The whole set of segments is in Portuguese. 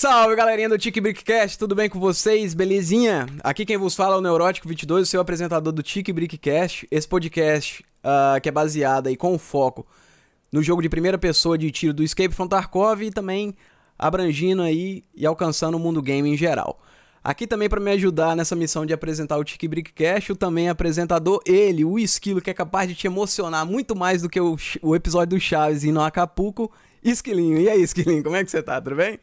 Salve galerinha do Tic Brickcast, tudo bem com vocês? Belezinha? Aqui quem vos fala é o Neurótico22, o seu apresentador do Tic Brickcast. Esse podcast uh, que é baseado aí com foco no jogo de primeira pessoa de tiro do Escape from Tarkov e também abrangindo aí e alcançando o mundo game em geral. Aqui também para me ajudar nessa missão de apresentar o Tic Brickcast, o também apresentador, ele, o Esquilo, que é capaz de te emocionar muito mais do que o, o episódio do Chaves e no Acapulco, Esquilinho. E aí, Esquilinho, como é que você tá? Tudo bem?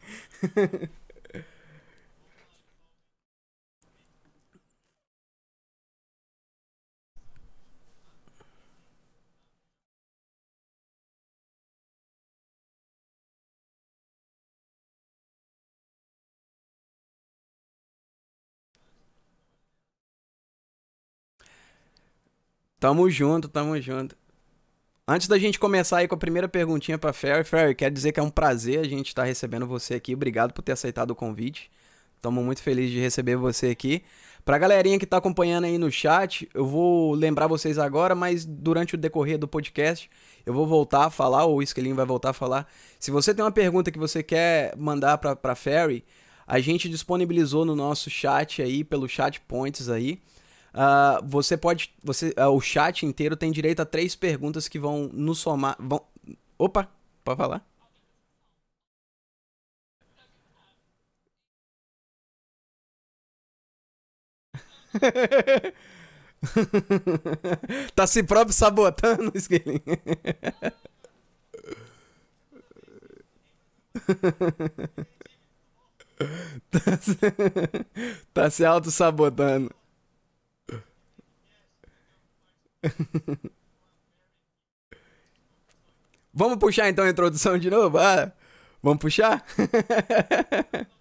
Tamo junto, tamo junto. Antes da gente começar aí com a primeira perguntinha para Ferry, Ferry, quer dizer que é um prazer a gente estar tá recebendo você aqui. Obrigado por ter aceitado o convite. Estamos muito felizes de receber você aqui. Pra galerinha que está acompanhando aí no chat, eu vou lembrar vocês agora, mas durante o decorrer do podcast, eu vou voltar a falar, ou o Esquelinho vai voltar a falar. Se você tem uma pergunta que você quer mandar pra Ferry, a gente disponibilizou no nosso chat aí, pelo chat points aí. Uh, você pode. Você, uh, o chat inteiro tem direito a três perguntas que vão nos somar. Vão... Opa, pode falar? tá se próprio sabotando, Esquilinho. tá se, tá se auto-sabotando. Vamos puxar então a introdução de novo? Ah, vamos puxar?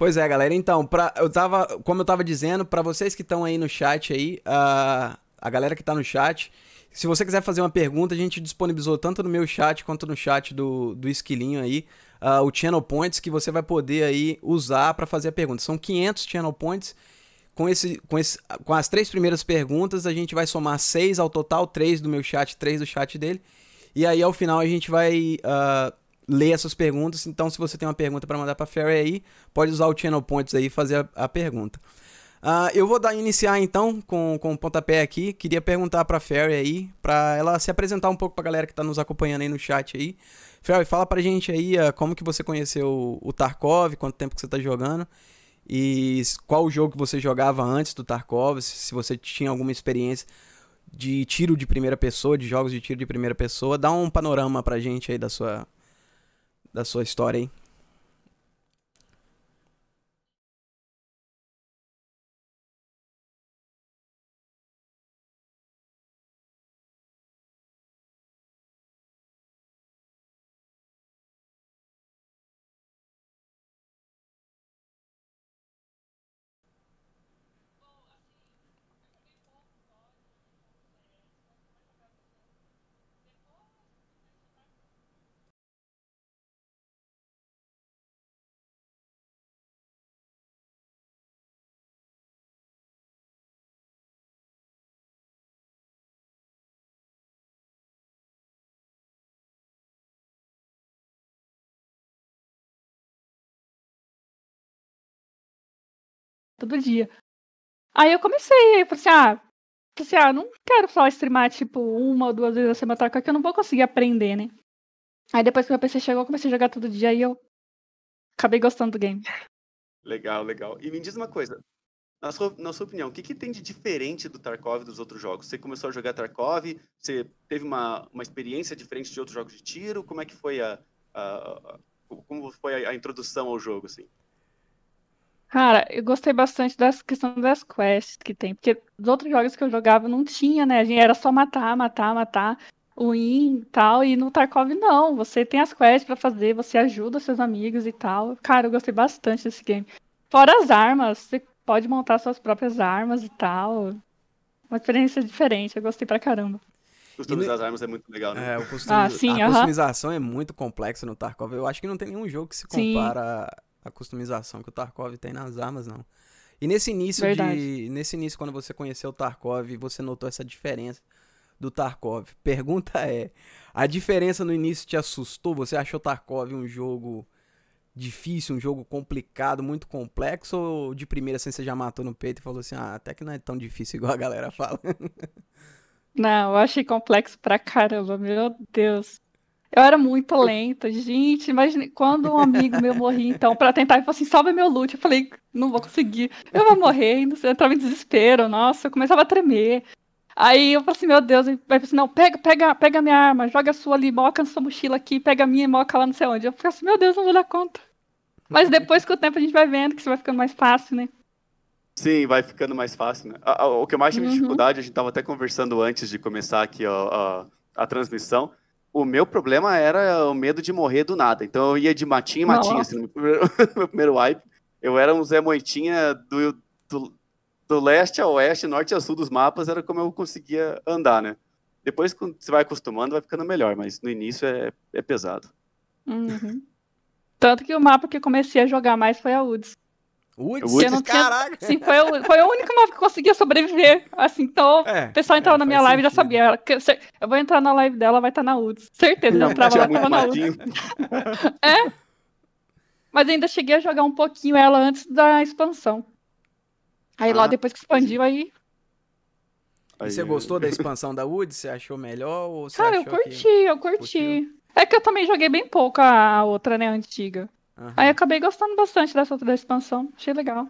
Pois é, galera. Então, pra, eu tava, como eu tava dizendo, para vocês que estão aí no chat aí, a, a galera que tá no chat, se você quiser fazer uma pergunta, a gente disponibilizou tanto no meu chat quanto no chat do, do Esquilinho aí, uh, o Channel Points que você vai poder aí usar para fazer a pergunta. São 500 Channel Points. Com, esse, com, esse, com as três primeiras perguntas, a gente vai somar seis ao total, três do meu chat, três do chat dele. E aí, ao final, a gente vai uh, ler essas perguntas. Então, se você tem uma pergunta para mandar para Ferry aí, pode usar o Channel Points aí e fazer a, a pergunta. Uh, eu vou dar iniciar então com, com o pontapé aqui. Queria perguntar para Ferry aí, para ela se apresentar um pouco para a galera que está nos acompanhando aí no chat aí. Ferry, fala pra gente aí uh, como que você conheceu o Tarkov, quanto tempo que você está jogando e qual o jogo que você jogava antes do Tarkov, se você tinha alguma experiência de tiro de primeira pessoa, de jogos de tiro de primeira pessoa. Dá um panorama pra gente aí da sua, da sua história, hein? Todo dia. Aí eu comecei, eu falei assim, ah, assim, ah, não quero só streamar, tipo, uma ou duas vezes a semana, que eu não vou conseguir aprender, né? Aí depois que meu PC chegou, eu comecei a jogar todo dia e eu acabei gostando do game. Legal, legal. E me diz uma coisa, na sua, na sua opinião, o que, que tem de diferente do Tarkov dos outros jogos? Você começou a jogar Tarkov, você teve uma, uma experiência diferente de outros jogos de tiro? Como é que foi a, a, a como foi a, a introdução ao jogo, assim? Cara, eu gostei bastante da questão das quests que tem, porque os outros jogos que eu jogava não tinha, né? A gente era só matar, matar, matar, win e tal, e no Tarkov não, você tem as quests para fazer, você ajuda seus amigos e tal. Cara, eu gostei bastante desse game. Fora as armas, você pode montar suas próprias armas e tal. Uma experiência diferente, eu gostei pra caramba. Customizar as armas é muito legal, né? É, o custom... Ah, sim, a aham. customização é muito complexa no Tarkov. Eu acho que não tem nenhum jogo que se Sim. À customização que o Tarkov tem nas armas, não. E nesse início Verdade. de. Nesse início, quando você conheceu o Tarkov, você notou essa diferença do Tarkov. Pergunta é: a diferença no início te assustou? Você achou Tarkov um jogo difícil, um jogo complicado, muito complexo? Ou de primeira assim você já matou no peito e falou assim: ah, até que não é tão difícil igual a galera fala? Não, eu achei complexo pra caramba, meu Deus. Eu era muito lenta, gente. Imagine quando um amigo meu morria, então, pra tentar, ele falou assim: salva meu loot. Eu falei: não vou conseguir, eu vou morrer. E não sei, eu entrava em desespero, nossa, eu começava a tremer. Aí eu falei assim: meu Deus, ele falou assim: não, pega, pega, pega minha arma, joga a sua ali, moca na sua mochila aqui, pega a minha e moca lá não sei onde. Eu falei assim: meu Deus, não vou dar conta. Mas depois com o tempo a gente vai vendo que isso vai ficando mais fácil, né? Sim, vai ficando mais fácil, né? O que eu mais tive Uhum. dificuldade, a gente tava até conversando antes de começar aqui ó, a, a transmissão. O meu problema era o medo de morrer do nada. Então eu ia de matinha em matinha, assim, no meu primeiro, meu primeiro wipe. Eu era um Zé Moitinha do, do, do leste a oeste, norte a sul dos mapas, era como eu conseguia andar, né? Depois, quando você vai acostumando, vai ficando melhor, mas no início é, é pesado. Uhum. Tanto que o mapa que comecei a jogar mais foi a UDS. Uts, Eu não tinha- caraca! Sim, foi o, foi o único mapa que conseguia sobreviver. Assim, então É, o pessoal entrava é, na minha live e já sabia. ela- Eu vou entrar na live dela, vai estar na UDS. Certeza, já entrava Tinha lá, muito tava na UDS. matinho. Mas ainda cheguei a jogar um pouquinho ela antes da expansão. Aí lá Ah, depois que expandiu, aí. E Aí, você gostou da expansão da Wood? Você achou melhor ou você Cara, eu curti, que... eu curti. É que eu também joguei bem pouco a outra, né, a antiga. Aham. Aí acabei gostando bastante dessa outra da expansão. Achei legal.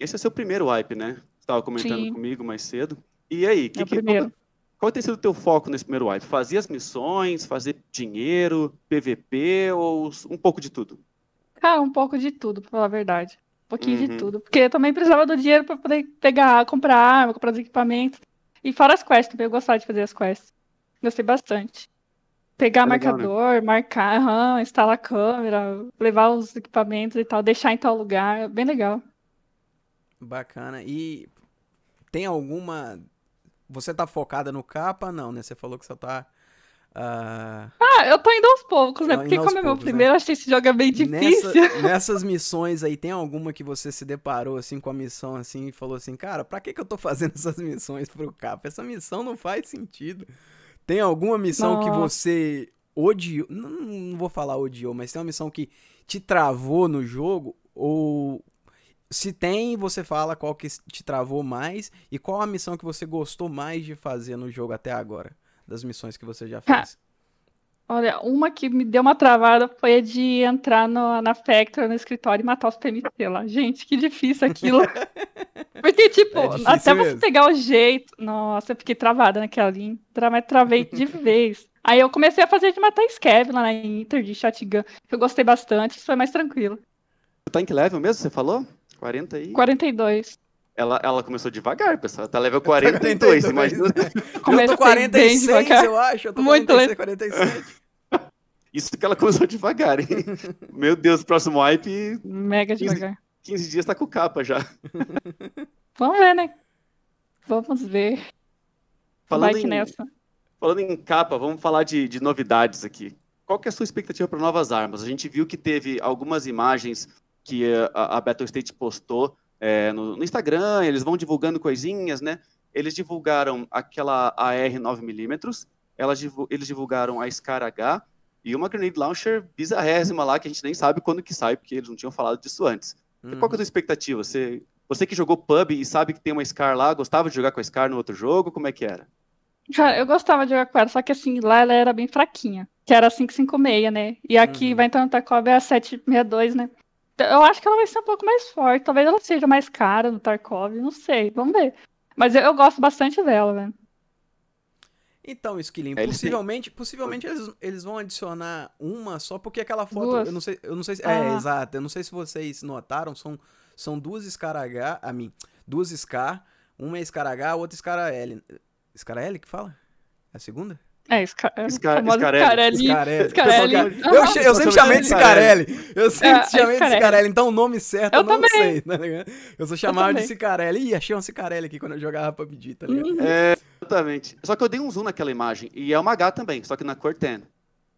Esse é seu primeiro wipe, né? Você estava comentando Sim. comigo mais cedo. E aí, que, É o que- primeiro. qual tem sido o teu foco nesse primeiro wipe? Fazer as missões, fazer dinheiro, PVP ou um pouco de tudo? Cara, um pouco de tudo, pra falar a verdade. Um pouquinho Uhum. de tudo. Porque eu também precisava do dinheiro pra poder pegar, comprar arma, comprar os equipamentos. E fora as quests também, eu gostava de fazer as quests. Gostei bastante. Pegar É legal, né? marcador, marcar, aham, instalar a câmera, levar os equipamentos e tal, deixar em tal lugar. é Bem legal. Bacana. E tem alguma... Você tá focada no capa? Não, né? Você falou que você tá... ah, Ah, eu tô indo aos poucos, né? Porque como é meu né? primeiro, eu achei esse jogo é bem nessa- difícil. nessas missões aí, tem alguma que você se deparou assim com a missão assim e falou assim, cara, pra que que eu tô fazendo essas missões pro capa? Essa missão não faz sentido. Tem alguma missão que Nossa. você odiou, não, não vou falar odiou, mas tem uma missão que te travou no jogo ou se tem, você fala qual que te travou mais e qual a missão que você gostou mais de fazer no jogo até agora, das missões que você já fez. Olha, uma que me deu uma travada foi a de entrar no- na Factory, no escritório e matar os PMC lá. Gente, que difícil aquilo. Porque, tipo, É até você mesmo. pegar o jeito. Nossa, eu fiquei travada naquela linha. Travei de vez. Aí eu comecei a fazer de matar Scav lá na Inter, de shotgun, que eu gostei bastante, isso foi mais tranquilo. Você tá em que level mesmo, você falou? 40 e... 42. Ela, ela começou devagar, pessoal. Ela tá level 42, 42. imagina. Eu Comecei tô bem 46, devagar. eu acho. Eu tô Muito 46, 47. Isso que ela começou devagar, hein? Meu Deus, próximo wipe, Mega Quinze- devagar. 15 dias tá com capa já. Vamos ver, né? Vamos ver. Falando Vai em, nessa. falando em capa, vamos falar de, de novidades aqui. Qual que é a sua expectativa para novas armas? A gente viu que teve algumas imagens que eh, a, a Battle State postou eh, no, no Instagram, eles vão divulgando coisinhas, né? Eles divulgaram aquela AR 9mm, elas divu- eles divulgaram a Scar H e uma Grenade Launcher bizarrésima lá, que a gente nem sabe quando que sai, porque eles não tinham falado disso antes. Uhum. Qual que é a tua expectativa? Você, você que jogou pub e sabe que tem uma Scar lá, gostava de jogar com a Scar no outro jogo? Como é que era? Cara, eu gostava de jogar com ela, só que assim, lá ela era bem fraquinha. Que era a 556, né? E aqui Uhum. vai entrar no Tarkov é a 762, né? Então, Eu acho que ela vai ser um pouco mais forte. Talvez ela seja mais cara no Tarkov, não sei. Vamos ver. Mas eu, eu gosto bastante dela, né? Então, É, têm- possivelmente, possivelmente eles, eles vão adicionar uma só porque aquela foto, Duas. eu não sei, eu não sei se, Ah. é, exato, eu não sei se vocês notaram, são, são duas Scar H, a mim, duas Scar, uma é Scar H, a outra Scar L. Scar L que fala? É a segunda? É, Scar Scar- Scarelli. Scarelli. Eu, che- eu sempre chamei de Scarelli. Eu sempre É, chamei de Scarelli. Então o nome certo eu, Eu não também. sei, tá ligado? Eu só chamava de. Scarelli. Ih, achei uma Scarelli aqui quando eu jogava PUBG, tá ligado? Uhum. É, Exatamente. Só que eu dei um zoom naquela imagem. E é uma H também, só que na cor 10.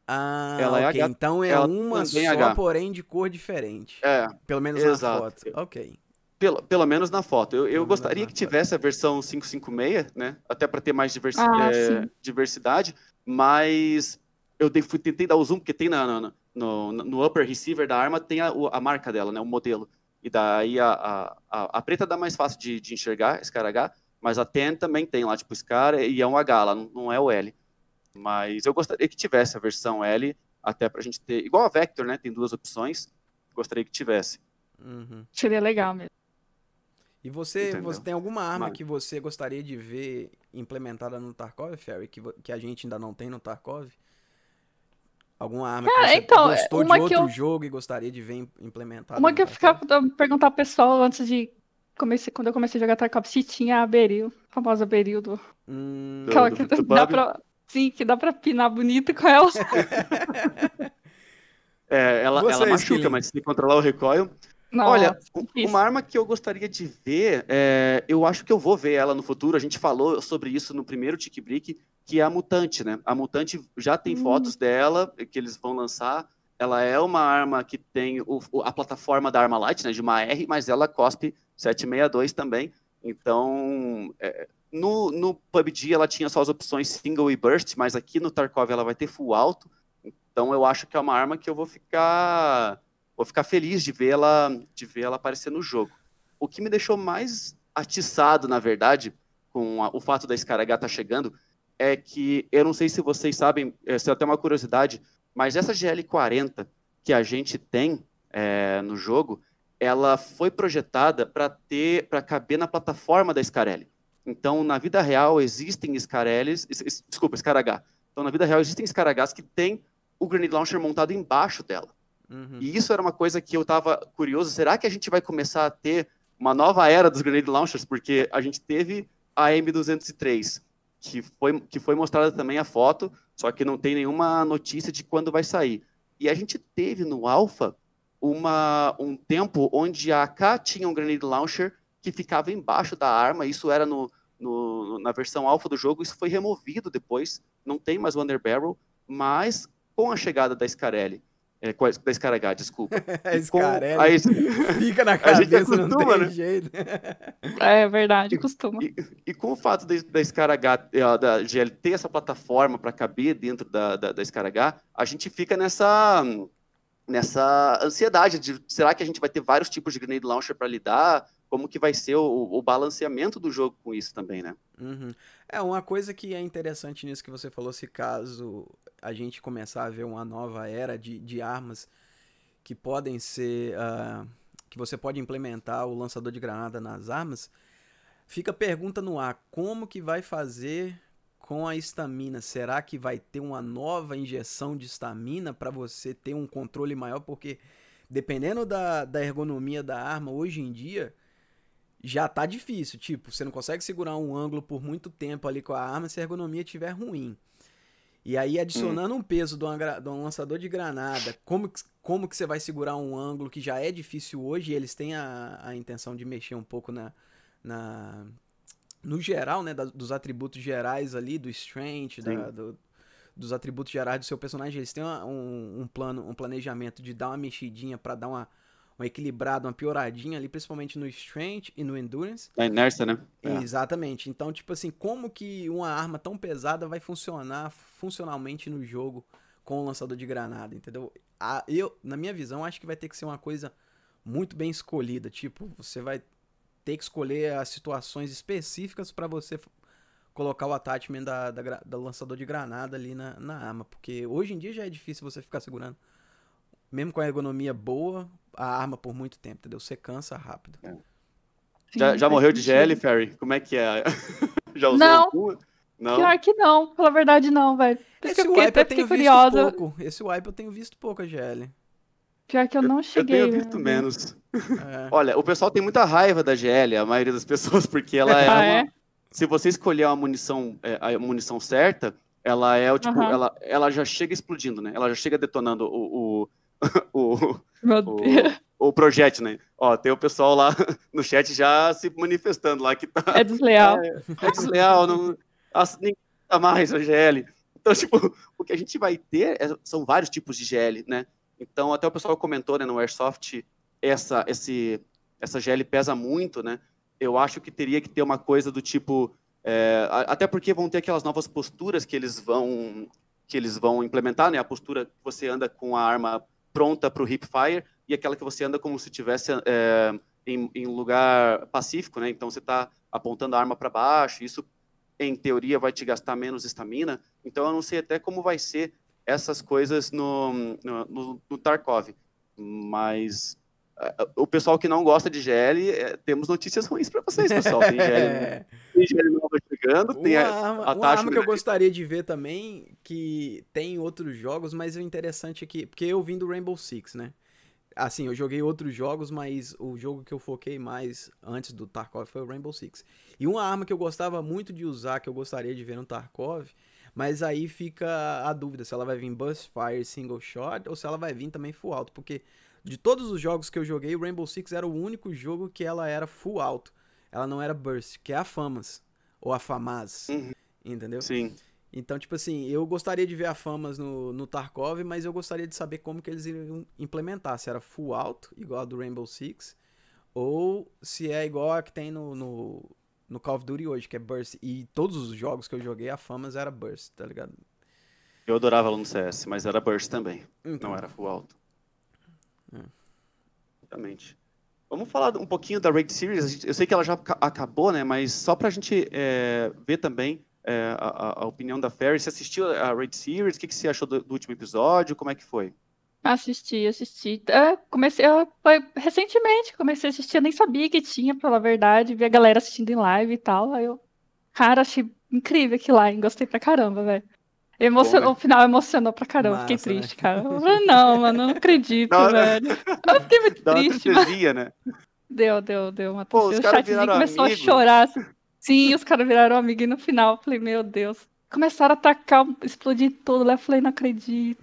Ah, Ela é ok. H- então é ela uma também só, é H. porém de cor diferente. É, Pelo menos Exato. na foto. Ok. pelo, pelo menos na foto. Eu, eu gostaria que tivesse a versão 556, né? Até para ter mais diversi Ah, é, diversidade, mas eu dei- fui, tentei dar o zoom, porque tem na, na- no, no upper receiver da arma, tem a, a marca dela, né? O modelo. E daí a, a, a, a preta dá mais fácil de, de enxergar, Scar H, mas a TEN também tem lá, tipo, Scar e é um H lá, não, é o L. Mas eu gostaria que tivesse a versão L, até pra gente ter. Igual a Vector, né? Tem duas opções. Gostaria que tivesse. Uhum. Seria legal mesmo. E você, Entendeu? você tem alguma arma Mas- que você gostaria de ver implementada no Tarkov, Ferry, que, que a gente ainda não tem no Tarkov? Alguma arma Cara, que você então, gostou de uma que outro eu- jogo e gostaria de ver im- implementada Uma no que eu ficava perguntar ao pessoal antes de. Comecei, quando eu comecei a jogar Tarkov, se tinha a Beril, a famosa Beril do. Hum, Do- Aquela que do dá pub? pra. Sim, que dá pra pinar bonito com ela. É, ela, Você, ela machuca, mas se controlar o recoil. Não, Olha, um- difícil. uma arma que eu gostaria de ver, é, eu acho que eu vou ver ela no futuro. A gente falou sobre isso no primeiro Tick Brick, que é a Mutante, né? A Mutante já tem Hum. fotos dela que eles vão lançar. Ela é uma arma que tem o- a plataforma da arma light, né? De uma R, mas ela cospe 762 também. Então, é, no, no PUBG ela tinha só as opções single e burst, mas aqui no Tarkov ela vai ter full alto. Então eu acho que é uma arma que eu vou ficar vou ficar feliz de vê-la de vê-la aparecer no jogo. O que me deixou mais atiçado, na verdade, com a- o fato da Scaragá estar chegando, é que eu não sei se vocês sabem, essa é até uma curiosidade, mas essa GL40 que a gente tem é, no jogo, ela foi projetada para ter para caber na plataforma da Scarelli. Então, na vida real existem Scarellis, es- es- desculpa, Scaragá. Então, na vida real existem Scaragás que tem o Grenade Launcher montado embaixo dela. uhum. E isso era uma coisa que eu tava curioso. Será que a gente vai começar a ter uma nova era dos Grenade Launchers? Porque a gente teve a M203, que foi, que foi mostrada também a foto, só que não tem nenhuma notícia de quando vai sair. E a gente teve no Alpha uma, um tempo onde a AK tinha um Grenade Launcher que ficava embaixo da arma. Isso era no, no- na versão Alpha do jogo. Isso foi removido depois. Não tem mais o Under Barrel, mas com a chegada da Scarelli, é, da Scaragá, desculpa. E com- Scarelli. aí- Fica na A gente cabeça, não acostuma, tem né? jeito. É verdade, costuma. E com o fato da, da Scaragá, eh, da GL ter essa plataforma para caber dentro da, da, da Scaragá, a gente fica nessa, nessa ansiedade de será que a gente vai ter vários tipos de grenade launcher para lidar? Como que vai ser o, o balanceamento do jogo com isso também, né? Uhum. É, uma coisa que é interessante nisso que você falou, se caso a gente começar a ver uma nova era de, de armas que podem ser. ah, que você pode implementar o lançador de granada nas armas, fica a pergunta no ar: como que vai fazer com a estamina? Será que vai ter uma nova injeção de estamina para você ter um controle maior? Porque dependendo da, da ergonomia da arma, hoje em dia já tá difícil. Tipo, você não consegue segurar um ângulo por muito tempo ali com a arma se a ergonomia estiver ruim. E aí, adicionando um peso de, uma de um lançador de granada, como que, como que você vai segurar um ângulo que já é difícil hoje? E eles têm a, a intenção de mexer um pouco na, na no geral, né, da- dos atributos gerais ali, do strength, da- do- dos atributos gerais do seu personagem. Eles têm uma- um, um plano, um planejamento de dar uma mexidinha pra dar uma, uma equilibrada, uma pioradinha ali, principalmente no strength e no endurance. A inércia, né? É. Exatamente. Então, tipo assim, como que uma arma tão pesada vai funcionar funcionalmente no jogo com o lançador de granada, entendeu? A- eu, na minha visão, acho que vai ter que ser uma coisa muito bem escolhida. Tipo, você vai ter que escolher as situações específicas para você colocar o attachment da, da, do lançador de granada ali na, na arma. Porque hoje em dia já é difícil você ficar segurando. Mesmo com a ergonomia boa, a arma por muito tempo, entendeu? Você cansa rápido. Já, Sim, já faz morreu de. GL, Ferry? Como é que é? já usou Não. Não. Pior que não, pela verdade não, velho. Esse eu fiquei, wipe eu até tenho fiquei visto pouco. Esse wipe eu tenho visto pouco, a GL. Pior que eu não Eu cheguei. tenho visto né? menos. É. Olha, o pessoal tem muita raiva da GL, a maioria das pessoas, porque ela é Ah, uma... é? Se você escolher a munição, é, a munição certa, ela é o tipo, Aham. ela, ela já chega explodindo, né? Ela já chega detonando o, o, o, Meu o, Deus. o projétil, né? Ó, tem o pessoal lá no chat já se manifestando lá que tá É desleal. é desleal, não, ninguém tá mais a GL. Então, tipo, o que a gente vai ter é, são vários tipos de GL, né? Então, até o pessoal comentou né, no Airsoft, essa, esse, essa GL pesa muito, né? Eu acho que teria que ter uma coisa do tipo. É, até porque vão ter aquelas novas posturas que eles vão que eles vão implementar, né? A postura que você anda com a arma pronta para o hip fire e aquela que você anda como se tivesse é, em, em lugar pacífico, né? Então você está apontando a arma para baixo. Isso em teoria, vai te gastar menos estamina. Então, eu não sei até como vai ser essas coisas no, no, no Tarkov. Mas o pessoal que não gosta de GL, é, temos notícias ruins para vocês, pessoal. Tem GL, tem GL nova chegando, uma tem a, arma, a Uma arma que eu gostaria de ver também, que tem outros jogos, mas o interessante é que... Porque eu vim do Rainbow Six, né? Assim, eu joguei outros jogos, mas o jogo que eu foquei mais antes do Tarkov foi o Rainbow Six. E uma arma que eu gostava muito de usar, que eu gostaria de ver no Tarkov, mas aí fica a dúvida se ela vai vir Burst Fire Single Shot ou se ela vai vir também Full Auto, porque de todos os jogos que eu joguei, o Rainbow Six era o único jogo que ela era Full Auto. Ela não era Burst, que é a Famas, ou a Famas, uhum. entendeu? Sim. Então, tipo assim, eu gostaria de ver a Famas no, no Tarkov, mas eu gostaria de saber como que eles iriam implementar. Se era full alto, igual a do Rainbow Six, ou se é igual a que tem no, no, no Call of Duty hoje, que é Burst. E todos os jogos que eu joguei, a Famas era Burst, tá ligado? Eu adorava ela no CS, mas era Burst também. Então. Não era full alto. É. Exatamente. Vamos falar um pouquinho da Raid Series. Eu sei que ela já acabou, né? Mas só pra gente é, ver também é, a, a, opinião da Ferry. Você assistiu a Raid Series? O que, que você achou do, do, último episódio? Como é que foi? Assisti, assisti. É, comecei, eu, foi, recentemente comecei a assistir, eu nem sabia que tinha, pela verdade, vi a galera assistindo em live e tal, aí eu, cara, achei incrível aquilo lá, gostei pra caramba, velho. Emocionou, né? O final emocionou pra caramba, Massa, fiquei né? triste, cara. Eu falei, não, mano, não acredito, não, velho. Eu fiquei muito Dá triste. Mas... né? Deu, deu, deu uma Pô, O chatzinho começou amigo. a chorar. Assim. Sim, os caras viraram amigo e no final eu falei, meu Deus. Começaram a atacar, explodir tudo lá. Eu falei, não acredito.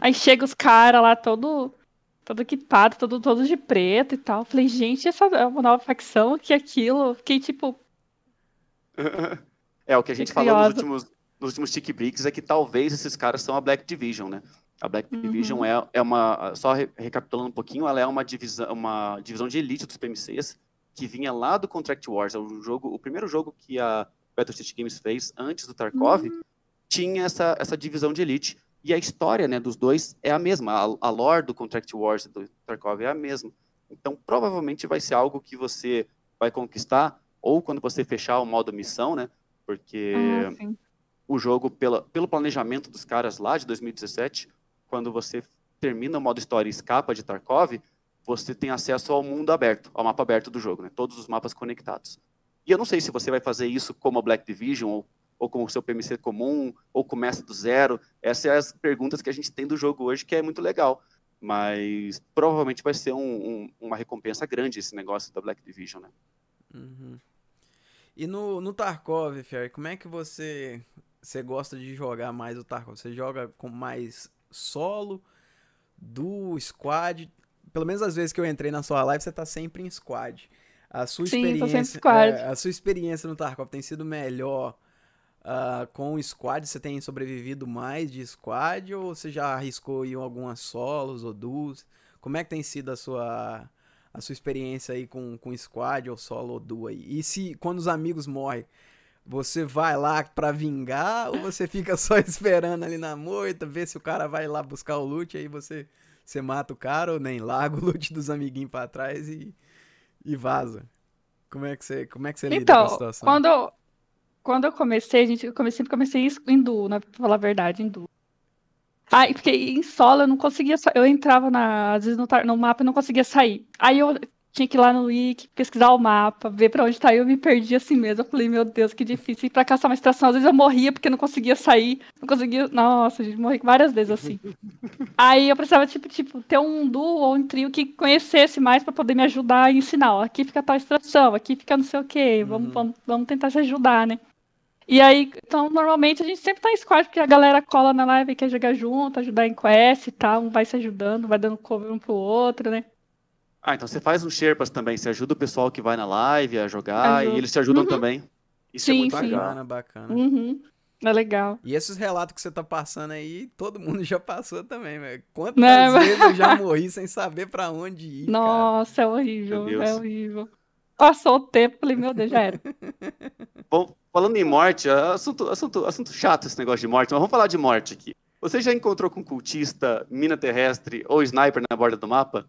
Aí chega os caras lá, todo, todo equipado, todo, todos de preto e tal. Falei, gente, essa é uma nova facção, que aquilo. Fiquei tipo. É, o que a gente falou nos últimos, nos últimos Tick Bricks é que talvez esses caras são a Black Division, né? A Black uhum. Division é, é uma. Só recapitulando um pouquinho, ela é uma divisão, uma divisão de elite dos PMCs que vinha lá do Contract Wars, é o jogo, o primeiro jogo que a Battlestate Games fez antes do Tarkov, uhum. tinha essa, essa divisão de elite. E a história né, dos dois é a mesma. A, a lore do Contract Wars do Tarkov é a mesma. Então, provavelmente vai ser algo que você vai conquistar, ou quando você fechar o modo missão, né? Porque ah, o jogo, pela, pelo planejamento dos caras lá de 2017, quando você termina o modo história e escapa de Tarkov, você tem acesso ao mundo aberto, ao mapa aberto do jogo, né? todos os mapas conectados. E eu não sei se você vai fazer isso como a Black Division, ou, ou com o seu PMC comum, ou começa do zero. Essas são as perguntas que a gente tem do jogo hoje, que é muito legal. Mas provavelmente vai ser um, um, uma recompensa grande esse negócio da Black Division, né? Uhum. E no, no Tarkov, Fer, como é que você, você gosta de jogar mais o Tarkov? Você joga com mais solo, do squad? pelo menos as vezes que eu entrei na sua live, você tá sempre em squad. A sua Sim, experiência, é, a sua experiência no Tarkov tem sido melhor uh, com o squad? Você tem sobrevivido mais de squad ou você já arriscou em algumas solos ou duos? Como é que tem sido a sua a sua experiência aí com, com squad ou solo ou duo aí? E se quando os amigos morrem, você vai lá para vingar ou você fica só esperando ali na moita, ver se o cara vai lá buscar o loot aí você você mata o cara ou nem larga o loot dos amiguinhos pra trás e, e vaza. Como é que você, como é que você lida então, com a então, situação? Quando, quando eu comecei, a gente, eu comecei, sempre comecei em duo, né, pra falar a verdade, em duo. Aí, porque em solo eu não conseguia, eu entrava na, às vezes no, no mapa e não conseguia sair. Aí eu tinha que ir lá no wiki, pesquisar o mapa, ver para onde tá. Eu me perdi assim mesmo. Eu falei, meu Deus, que difícil. Ir pra caçar uma extração, às vezes eu morria porque não conseguia sair. Não conseguia. Nossa, gente morri várias vezes assim. Aí eu precisava, tipo, tipo, ter um duo ou um trio que conhecesse mais para poder me ajudar a ensinar. Ó, aqui fica tal extração, aqui fica não sei o quê. Vamos, uhum. vamos, vamos tentar se ajudar, né? E aí, então, normalmente a gente sempre tá em squad, porque a galera cola na live e quer jogar junto, ajudar em quest e tal, um vai se ajudando, vai dando cover um pro outro, né? Ah, então você faz uns Sherpas também, você ajuda o pessoal que vai na live a jogar Ajuda. e eles te ajudam uhum. também. Isso é Sim, muito sim. Bacana, bacana. Uhum. É legal. E esses relatos que você tá passando aí, todo mundo já passou também, velho. Quantas mas- vezes eu já morri sem saber pra onde ir, cara? Nossa, é horrível, é horrível. Passou o tempo, falei, meu Deus, já era. Bom, falando em morte, é assunto, assunto, assunto chato esse negócio de morte, mas vamos falar de morte aqui. Você já encontrou com cultista, mina terrestre ou sniper na borda do mapa?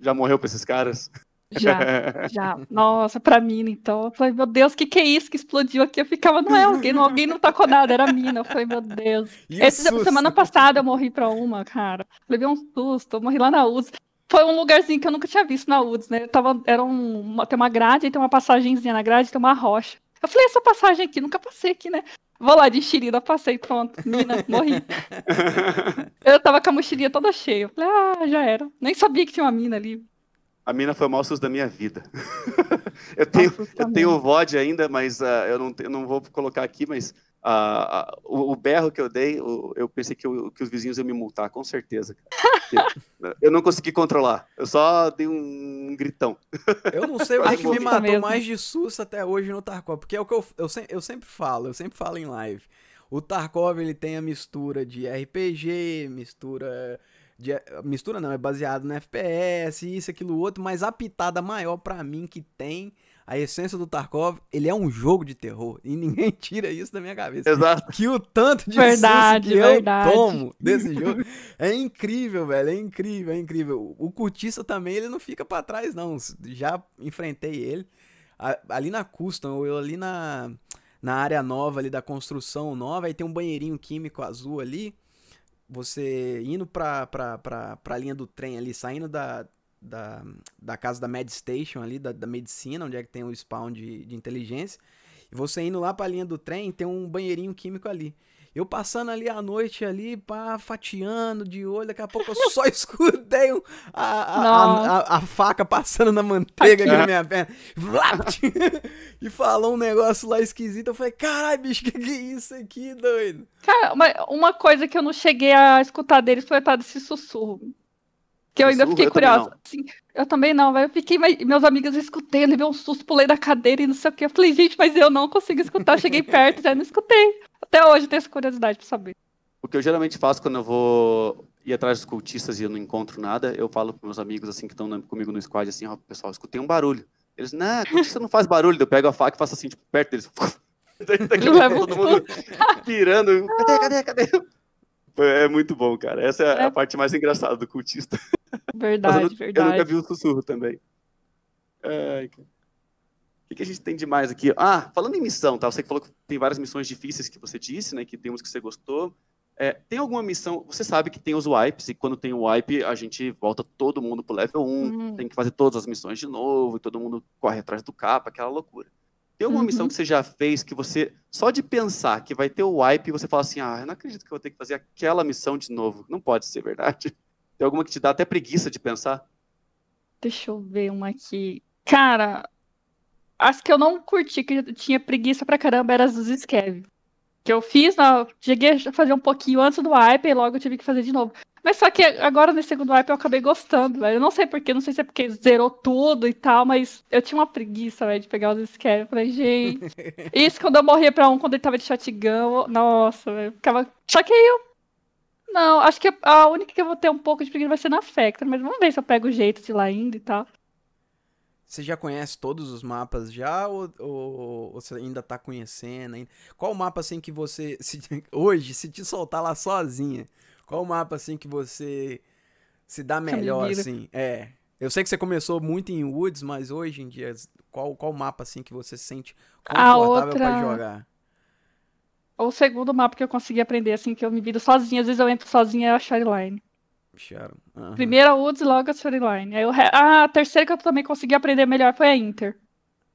Já morreu pra esses caras? Já, já. Nossa, pra mina, então. Eu falei, meu Deus, o que, que é isso que explodiu aqui? Eu ficava, não é alguém, não, alguém não tacou nada, era a mina. Eu falei, meu Deus. Essa semana passada eu morri pra uma, cara. Levei um susto, eu morri lá na UDS. Foi um lugarzinho que eu nunca tinha visto na UDS, né? Eu tava, era um, uma- tem uma grade, aí tem uma passagenzinha na grade, tem uma rocha. Eu falei, essa passagem aqui, nunca passei aqui, né? Vou lá de enxerida, passei, pronto. Mina, morri. Eu tava com a mochilinha toda cheia. Eu falei, ah, já era. Nem sabia que tinha uma mina ali. A mina foi o maior susto da minha vida. eu tenho, Nossa, eu tenho o VOD ainda, mas ah, eu, não, eu não vou colocar aqui, mas ah, ah, o, o berro que eu dei, o- eu pensei que, que os vizinhos iam me multar, com certeza. eu não consegui controlar. Eu só dei um gritão. Eu não sei o que, que me matou mesmo. mais de susto até hoje no Tarkov, porque é o que eu, eu, eu sempre falo, eu sempre falo em live. O Tarkov ele tem a mistura de RPG, mistura de mistura não, é baseado no FPS, isso, aquilo outro, mas a pitada maior pra mim que tem a essência do Tarkov, ele é um jogo de terror e ninguém tira isso da minha cabeça. Exato. Que o tanto de Verdade, que verdade. eu tomo desse jogo é incrível, velho. É incrível, é incrível. O cultista também, ele não fica pra trás, não. Já enfrentei ele. Ali na Custom, ou eu ali na, na área nova ali da construção nova, aí tem um banheirinho químico azul ali. Você indo pra, pra, pra, pra linha do trem ali, saindo da, da, da casa da Med Station ali, da, da medicina, onde é que tem o spawn de, de inteligência. E você indo lá pra linha do trem, tem um banheirinho químico ali. Eu passando ali à noite ali, pá, fatiando de olho, daqui a pouco eu só escutei a, a, a, a- a faca passando na manteiga aqui na minha perna. E falou um negócio lá esquisito. Eu falei, caralho, bicho, que que é isso aqui, doido? Cara, uma, uma coisa que eu não cheguei a escutar deles foi tá desse sussurro. Que eu ainda fiquei Eu também curiosa. Assim, eu também não, velho. Eu fiquei, mas meus amigos eu escutei, eu levei um susto, pulei da cadeira e não sei o quê. Eu falei, gente, mas eu não consigo escutar. Eu cheguei perto, já não escutei. Até hoje eu tenho essa curiosidade pra saber. O que eu geralmente faço quando eu vou ir atrás dos cultistas e eu não encontro nada, eu falo para meus amigos assim que estão comigo no squad assim, ó, pessoal, escutei um barulho. Eles, não, cultista não faz barulho. Eu pego a faca e faço assim, tipo, perto deles. Todo mundo pirando. Cadê, cadê, cadê? É muito bom, cara. Essa é É. a parte mais engraçada do cultista. Mas eu, Verdade, eu nunca verdade. vi o sussurro também. Ai, cara. O que, a gente tem de mais aqui? Ah, falando em missão, tá? Você que falou que tem várias missões difíceis que você disse, né? Que tem uns que você gostou. É, tem alguma missão? Você sabe que tem os wipes, e quando tem o wipe, a gente volta todo mundo pro level 1, Hum. tem que fazer todas as missões de novo, e todo mundo corre atrás do capa, aquela loucura. Tem alguma Uhum. missão que você já fez que você, só de pensar que vai ter o wipe, você fala assim: ah, eu não acredito que eu vou ter que fazer aquela missão de novo. Não pode ser verdade. Tem alguma que te dá até preguiça de pensar? Deixa eu ver uma aqui. Cara, as que eu não curti, que eu tinha preguiça pra caramba, eram as dos Scav. Que eu fiz, na... cheguei a fazer um pouquinho antes do wipe e logo eu tive que fazer de novo. Mas só que agora nesse segundo wipe eu acabei gostando, velho. Eu não sei porquê, não sei se é porque zerou tudo e tal, mas eu tinha uma preguiça, velho, de pegar os Scav. Eu falei, gente. Isso quando eu morria pra um, quando ele tava de shotgun, nossa, velho. Ficava. Só que aí eu. Não, acho que a única que eu vou ter um pouco de preguiça vai ser na Factor, mas vamos ver se eu pego o jeito de ir lá ainda e tal. Você já conhece todos os mapas já ou, ou- ou você ainda tá conhecendo? ainda? Qual o mapa assim que você se- hoje se te soltar lá sozinha? Qual o mapa assim que você se dá me melhor assim? É. Eu sei que você começou muito em Woods, mas hoje em dia qual qual mapa assim que você se sente confortável pra outra- jogar? O segundo mapa que eu consegui aprender, assim, que eu me viro sozinha, às vezes eu entro sozinha, é a Shoreline. Aham. Primeiro a Woods, logo a Shoreline. Aí ah, a terceira que eu também consegui aprender melhor foi a Inter.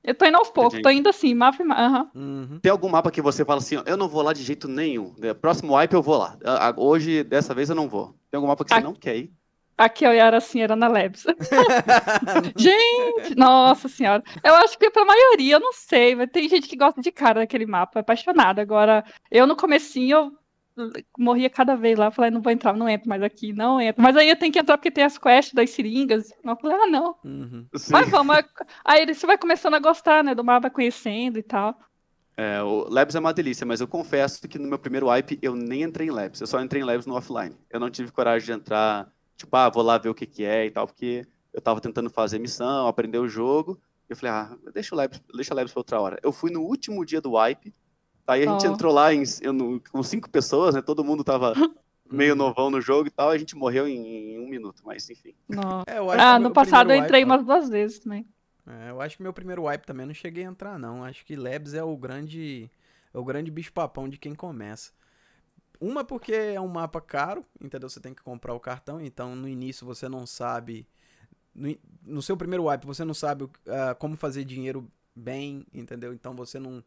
Eu tô indo aos poucos, Entendi. tô indo assim, mapa e mapa. Aham. Uhum. Tem algum mapa que você fala assim, ó, eu não vou lá de jeito nenhum. né, Próximo wipe eu vou lá. Hoje, dessa vez, eu não vou. Tem algum mapa que você Ah. não quer ir? Aqui eu era assim, era na Labs. gente, nossa senhora. Eu acho que pra maioria, eu não sei, mas tem gente que gosta de cara daquele mapa, é apaixonada. Agora, eu no comecinho, eu morria cada vez lá, eu falei, não vou entrar, não entro mais aqui, não entro. Mas aí eu tenho que entrar porque tem as quests das seringas. Eu falei, ah, não. Uhum. Mas vamos, aí você vai começando a gostar, né, do mapa, conhecendo e tal. É, o Labs é uma delícia, mas eu confesso que no meu primeiro wipe eu nem entrei em Labs. Eu só entrei em Labs no offline. Eu não tive coragem de entrar, tipo, ah, vou lá ver o que, que é e tal, porque eu tava tentando fazer missão, aprender o jogo. Eu falei, ah, deixa o Labs, deixa o Labs pra outra hora. Eu fui no último dia do wipe, aí a gente Oh. entrou lá em, eu no- com cinco pessoas, né? Todo mundo tava meio novão no jogo e tal, a gente morreu em, em um minuto, mas enfim. Não. É, eu acho que Ah, no passado eu entrei wipe- umas duas vezes também. É, eu acho que meu primeiro wipe também não cheguei a entrar, não. Acho que Labs é o grande. É o grande bicho-papão de quem começa. Uma porque é um mapa caro, entendeu? Você tem que comprar o cartão, então no início você não sabe. No, no seu primeiro wipe você não sabe ah, como fazer dinheiro bem, entendeu? Então você não.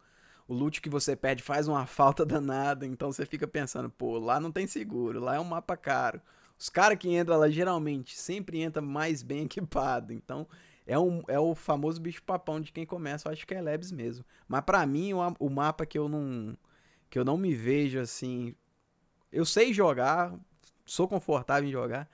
O loot que você perde faz uma falta danada, então você fica pensando, pô, lá não tem seguro, lá é um mapa caro. Os caras que entram lá geralmente sempre entram mais bem equipado, então é, um, é o famoso bicho-papão de quem começa, eu acho que é Labs mesmo. Mas pra mim, o, o mapa que eu não que eu não me vejo assim, eu sei jogar, sou confortável em jogar,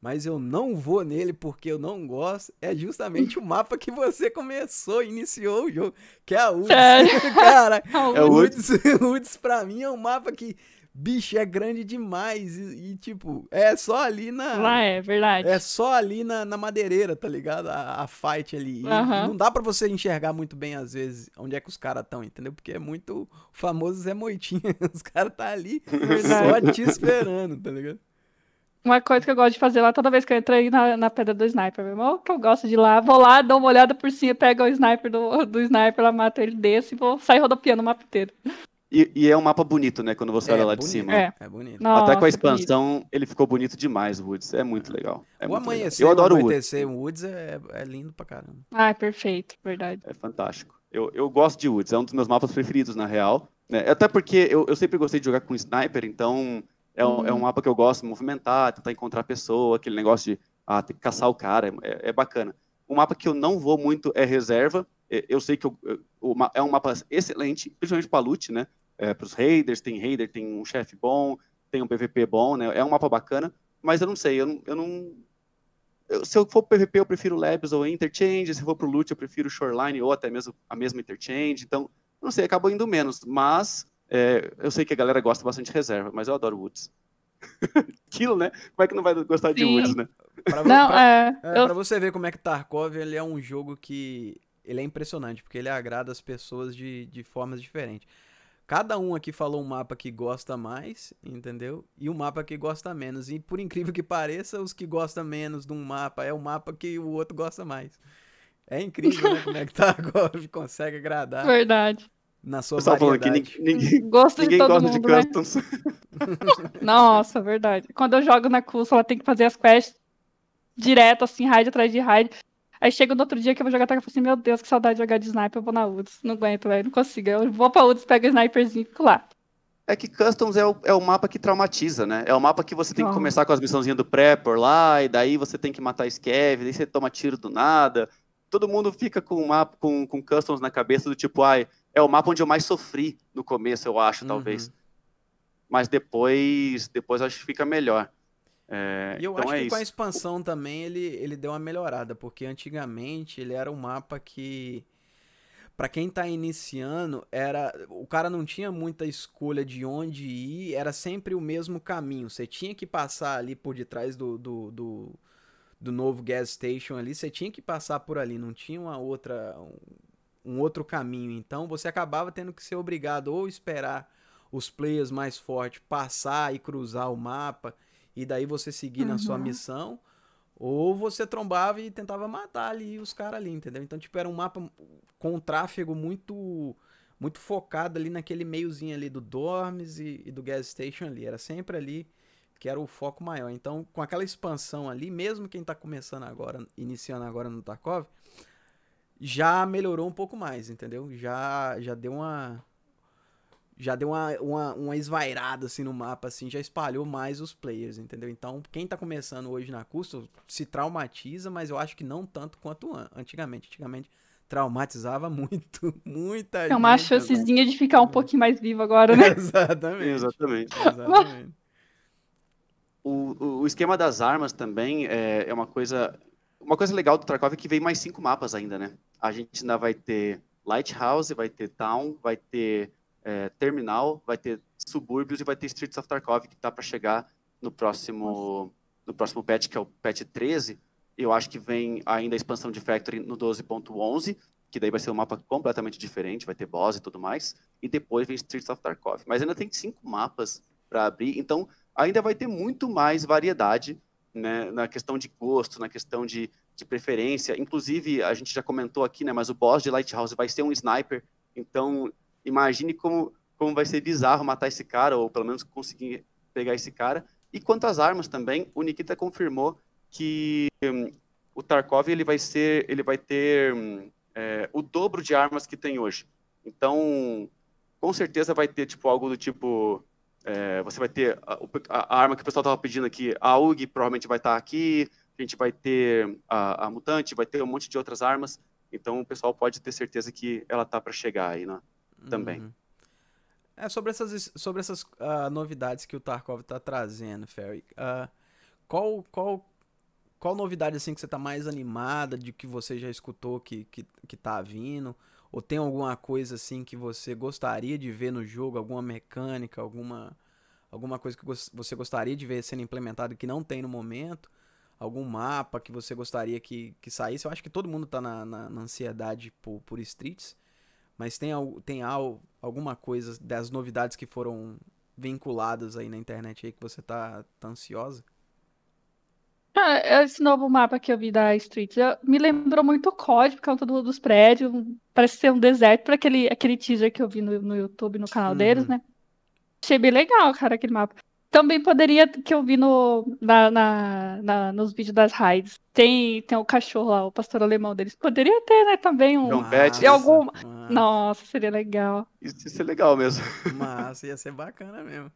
mas eu não vou nele porque eu não gosto, é justamente o mapa que você começou, iniciou o jogo, que é a UDS. Sério? Cara, É o Woods, Woods pra mim é um mapa que, bicho, é grande demais e, e, tipo, é só ali na... Lá é, verdade. É só ali na, na madeireira, tá ligado? A, a fight ali. E Aham. Não dá pra você enxergar muito bem, às vezes, onde é que os caras estão, entendeu? Porque é muito o famoso Zé Moitinha. Os caras tá ali só Verdade. te esperando, tá ligado? Uma coisa que eu gosto de fazer lá toda vez que eu entro aí na, na pedra do sniper, meu irmão, que eu gosto de ir lá, vou lá, dou uma olhada por cima, pego o sniper do, do sniper, lá mato ele desse e vou sair rodopiando o mapa inteiro. E, e é um mapa bonito, né? Quando você olha lá de bonito, cima. É. É bonito. Nossa, Até com a bonito. expansão, ele ficou bonito demais, o Woods. É muito legal. É o muito legal. amanhecer, Eu adoro o o Woods. o Woods é, é lindo pra caramba. Ai, perfeito, verdade. É fantástico. Eu, eu gosto de Woods, é um dos meus mapas preferidos, na real. né? Até porque eu, eu sempre gostei de jogar com sniper, então é um, é um Uhum. mapa que eu gosto de movimentar, tentar encontrar a pessoa, aquele negócio de ah, ter que caçar o cara, é, é bacana. Um mapa que eu não vou muito é reserva. É, Eu sei que eu- eu- o é um mapa excelente, principalmente para loot, né? É, para os raiders, tem raider, tem um chefe bom, tem um PVP bom, né? É um mapa bacana, mas eu não sei, eu não. Eu não eu- se eu for pro PVP, eu prefiro Labs ou Interchange, se for pro loot, eu prefiro Shoreline ou até mesmo a mesma Interchange. Então, não sei, acabou indo menos, mas é, eu sei que a galera gosta bastante de reserva, mas eu adoro Woods. Aquilo, né? Como é que não vai gostar de Sim. Woods, né? Pra, Não, pra- é. É, eu- pra você ver como é que Tarkov ele é um jogo que ele é impressionante, porque ele agrada as pessoas de, de formas diferentes. Cada um aqui falou um mapa que gosta mais, entendeu? E um mapa que gosta menos. E por incrível que pareça, os que gostam menos de um mapa é o mapa que o outro gosta mais. É incrível, né? Como é que Tarkov consegue agradar Verdade. na sua estava falando que ninguém, ninguém, Gosto de ninguém todo gosta de mundo, né? customs. Nossa, verdade. Quando eu jogo na curso, ela tem que fazer as quests direto, assim, raid atrás de raid. Aí chega no outro dia que eu vou jogar Tarkov e falo assim, meu Deus, que saudade de jogar de sniper, eu vou na Woods. Não aguento, velho, não consigo. Eu vou pra Woods, pego o sniperzinho e fico lá. É que Customs é o, é o mapa que traumatiza, né? É o mapa que você tem que começar com as missãozinhas do Prepper lá, e daí você tem que matar Scav, daí você toma tiro do nada. Todo mundo fica com o mapa com, com Customs na cabeça do tipo, ai, é o mapa onde eu mais sofri no começo, eu acho, Uhum. talvez. Mas depois, depois acho que fica melhor. É, E eu então acho é que com a isso. expansão também ele, ele deu uma melhorada, porque antigamente ele era um mapa que Pra quem tá iniciando, era o cara não tinha muita escolha de onde ir, era sempre o mesmo caminho. Você tinha que passar ali por detrás do, do, do, do novo gas station ali, você tinha que passar por ali, não tinha uma outra um, um outro caminho. Então você acabava tendo que ser obrigado ou esperar os players mais fortes passar e cruzar o mapa e daí você seguir na sua Uhum. missão, ou você trombava e tentava matar ali os caras ali, entendeu? Então, tipo, era um mapa com um tráfego muito muito focado ali naquele meiozinho ali do Dorms e, e do Gas Station ali. Era sempre ali que era o foco maior. Então, com aquela expansão ali, mesmo quem tá começando agora, iniciando agora no Tarkov, já melhorou um pouco mais, entendeu? Já, já deu uma. Já deu uma, uma, uma esvairada assim no mapa, assim, já espalhou mais os players, entendeu? Então, quem tá começando hoje na Custo se traumatiza, mas eu acho que não tanto quanto an- antigamente. Antigamente traumatizava muito, muita É uma gente, chancezinha de ficar um pouquinho mais vivo agora, né? Exatamente. Exatamente. Exatamente. O, o- o esquema das armas também é, é uma coisa. Uma coisa legal do Tarkov é que vem mais cinco mapas ainda, né? A gente ainda vai ter Lighthouse, vai ter Town, vai ter é, Terminal, vai ter Subúrbios e vai ter Streets of Tarkov, que está para chegar no próximo, no próximo patch, que é o patch 13. Eu acho que vem ainda a expansão de Factory no 12.11, que daí vai ser um mapa completamente diferente, vai ter boss e tudo mais. E depois vem Streets of Tarkov. Mas ainda tem cinco mapas para abrir, então ainda vai ter muito mais variedade né, na questão de gosto, na questão de, de preferência. Inclusive, a gente já comentou aqui, né, mas o boss de Lighthouse vai ser um sniper. Então, imagine como, como vai ser bizarro matar esse cara, ou pelo menos conseguir pegar esse cara. E quanto às armas também, o Nikita confirmou que um, o Tarkov ele vai ser, ele vai ter um, é, o dobro de armas que tem hoje. Então, com certeza vai ter tipo algo do tipo é, você vai ter a, a, arma que o pessoal estava pedindo aqui, a AUG provavelmente vai estar tá aqui, a gente vai ter a, a, Mutante, vai ter um monte de outras armas, então o pessoal pode ter certeza que ela tá para chegar aí, né? Também. Uhum. É, sobre essas, sobre essas uh, novidades que o Tarkov está trazendo, Ferry, uh, qual, qual, qual novidade assim que você está mais animada de que você já escutou que, que, que tá vindo? Ou tem alguma coisa assim que você gostaria de ver no jogo, alguma mecânica, alguma alguma coisa que você gostaria de ver sendo implementada que não tem no momento? Algum mapa que você gostaria que, que saísse? Eu acho que todo mundo está na, na, na, ansiedade por, por streets, mas tem, tem alguma coisa das novidades que foram vinculadas aí na internet aí que você tá, tá ansiosa? Esse novo mapa que eu vi da Streets me lembrou muito o código por causa do, dos prédios. Parece ser um deserto para aquele, aquele teaser que eu vi no, no YouTube, no canal uhum. deles, né? Achei bem legal, cara, aquele mapa. Também poderia, que eu vi no, na, na, na, nos vídeos das raids, tem, tem o cachorro lá, o pastor alemão deles. Poderia ter, né, também um. John Pet. De algum... Nossa, seria legal. Isso ia ser legal mesmo. Massa, ia ser bacana mesmo.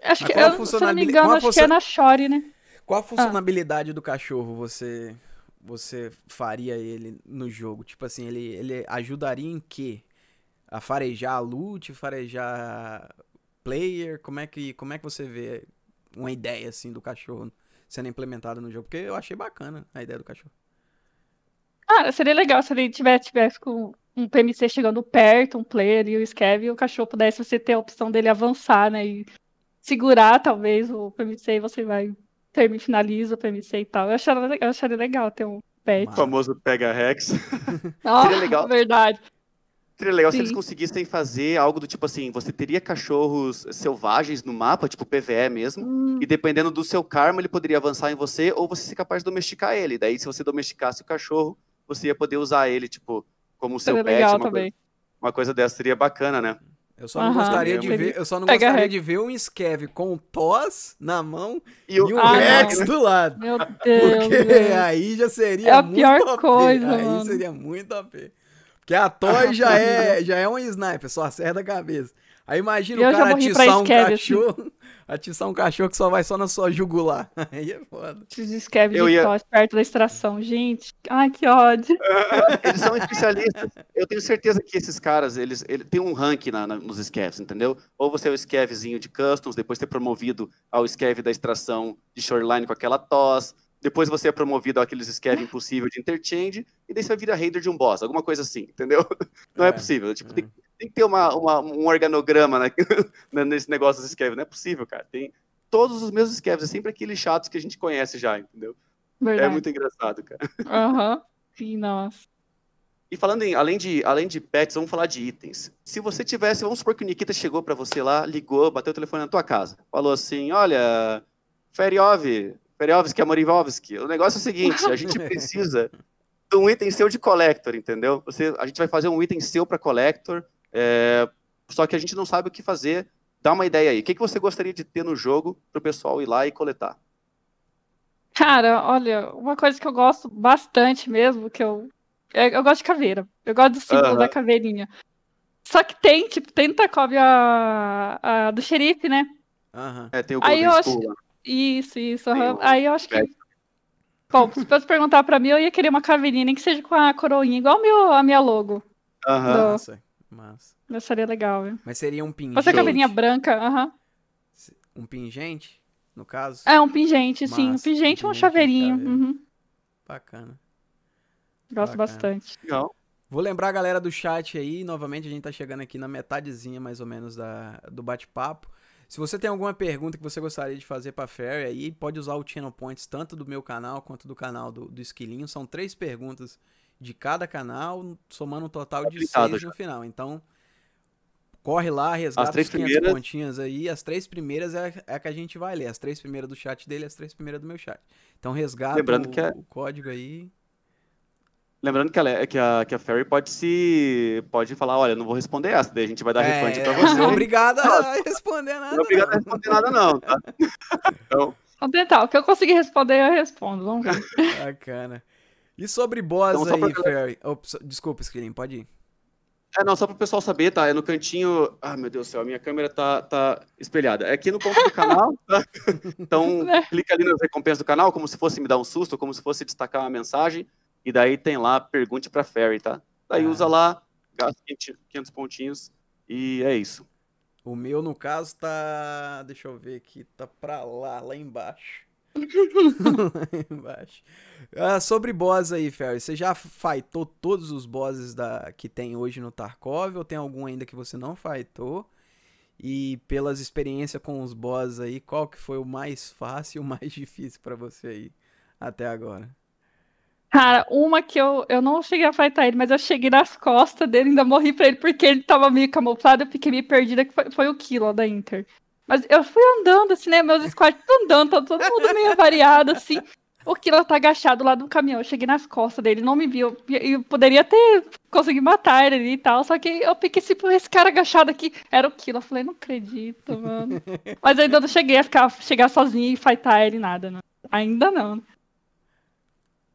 Acho Mas que, eu, se não me engano, acho que é na Shore, né? Qual a funcionalidade ah. do cachorro você você faria ele no jogo? Tipo assim, ele, ele ajudaria em quê? A farejar a loot, farejar player? Como é que como é que você vê uma ideia assim do cachorro sendo implementado no jogo? Porque eu achei bacana a ideia do cachorro. Ah, seria legal se ele tivesse, tivesse com um PMC chegando perto, um player e o Scav, e o cachorro pudesse você ter a opção dele avançar, né? E segurar, talvez, o PMC e você vai termina, finaliza o PMC e tal. Eu acharia, eu acharia legal ter um pet. O famoso pega Rex. Ah, Seria legal. Verdade. Seria legal Sim. se eles conseguissem fazer algo do tipo assim, você teria cachorros selvagens no mapa, tipo PVE mesmo, hum. e dependendo do seu karma, ele poderia avançar em você, ou você ser capaz de domesticar ele. Daí, se você domesticasse o cachorro, você ia poder usar ele, tipo, como seu Seria pet. Legal uma, também. Coisa, uma coisa dessa seria bacana, né? Eu só não gostaria de ver, eu só não Pega gostaria de ver um Skev com pós na mão e, o, e um ah, Rex do lado. Meu Deus. Porque Deus. aí já seria é a muito pior OP. coisa, Aí mano. seria muito OP. Porque a Toy já é, já é um sniper, só acerta a cabeça. Aí imagina eu o cara atiçar um assim. cachorro. Assim atiçar um cachorro que só vai só na sua jugular. Aí é foda. Esses escreves de ia... tosse perto da extração, gente. Ai, que ódio. eles são especialistas. Eu tenho certeza que esses caras, eles, eles têm um rank na, na, nos scavs, entendeu? Ou você é o scavzinho de customs, depois ter promovido ao scav da extração de shoreline com aquela tosse, depois você é promovido àqueles scav impossível de interchange, e daí você vai virar raider de um boss, alguma coisa assim, entendeu? Não é, é possível. Tipo, é. tem, tem que ter uma, uma, um organograma né? nesse negócio dos scavs. Não é possível, cara. Tem todos os mesmos scavs, é sempre aqueles chatos que a gente conhece já, entendeu? É Verdade. É muito engraçado, cara. Aham. Uhum. Sim, nossa. E falando em, além de, além de pets, vamos falar de itens. Se você tivesse, vamos supor que o Nikita chegou para você lá, ligou, bateu o telefone na tua casa, falou assim, olha, Feriov, Feriovski, Amorivovski, o negócio é o seguinte, a gente precisa um item seu de collector, entendeu? Você, a gente vai fazer um item seu para collector, é, só que a gente não sabe o que fazer. Dá uma ideia aí. O que, que você gostaria de ter no jogo para o pessoal ir lá e coletar? Cara, olha, uma coisa que eu gosto bastante mesmo, que eu. É, eu gosto de caveira. Eu gosto do símbolo da caveirinha. Só que tem, tipo, tem no Tarkov a, a do xerife, né? Uhum. É, tem o Aí eu acho... Isso, isso. Uhum. Aí eu acho que. Bom, se fosse perguntar pra mim, eu ia querer uma caveirinha, nem que seja com a coroinha, igual meu, a minha logo. Aham. Do... Mas... Mas seria legal, viu? Mas seria um pingente. Você caveirinha branca, aham. Um pingente, no caso? É, um pingente, Massa. sim. Um pingente ou um chaveirinho. Uhum. Bacana. Gosto Bacana. bastante. Legal. Vou lembrar a galera do chat aí, novamente a gente tá chegando aqui na metadezinha mais ou menos da, do bate-papo. Se você tem alguma pergunta que você gostaria de fazer para Ferry aí, pode usar o Channel Points tanto do meu canal quanto do canal do, do Esquilinho. São três perguntas de cada canal, somando um total de seis no final. Então, corre lá, resgata os 500 primeiras... pontinhas aí. As três primeiras é, é a que a gente vai ler. As três primeiras do chat dele as três primeiras do meu chat. Então, resgata o, é... o código aí. Lembrando que a, que, a, que a Ferry pode se. pode falar, olha, não vou responder essa, daí a gente vai dar é, refund pra você. Não é obrigado a responder nada. Não é obrigado a responder nada, não, tá? Então. Vamos tentar. O que eu conseguir responder, eu respondo. Vamos ver. Bacana. E sobre boss então, aí, pra... Ferry? Ops, desculpa, Skrilin, pode ir. É, não, só para o pessoal saber, tá? É no cantinho. Ah, meu Deus do céu, a minha câmera tá, tá espelhada. É aqui no ponto do canal, tá? Então, é. clica ali nas recompensas do canal, como se fosse me dar um susto, como se fosse destacar uma mensagem. E daí tem lá, pergunte para Ferry, tá? Daí ah. usa lá, gasta 500 pontinhos e é isso. O meu, no caso, tá. Deixa eu ver aqui, tá pra lá, lá embaixo. lá embaixo. Ah, sobre boss aí, Ferry, você já fightou todos os bosses da, que tem hoje no Tarkov ou tem algum ainda que você não fightou? E pelas experiências com os bosses aí, qual que foi o mais fácil e o mais difícil para você aí até agora? Cara, uma que eu, eu não cheguei a fightar ele, mas eu cheguei nas costas dele, ainda morri pra ele porque ele tava meio camuflado, eu fiquei meio perdida, que foi, foi o Kilo da Inter. Mas eu fui andando, assim, né? Meus squads andando, tá todo mundo meio variado, assim. O Kilo tá agachado lá do caminhão. Eu cheguei nas costas dele, não me viu. E eu poderia ter conseguido matar ele ali e tal. Só que eu fiquei assim, esse cara agachado aqui era o Kilo. Eu falei, não acredito, mano. Mas ainda não cheguei a ficar, chegar sozinho e fightar ele nada, não. Ainda não.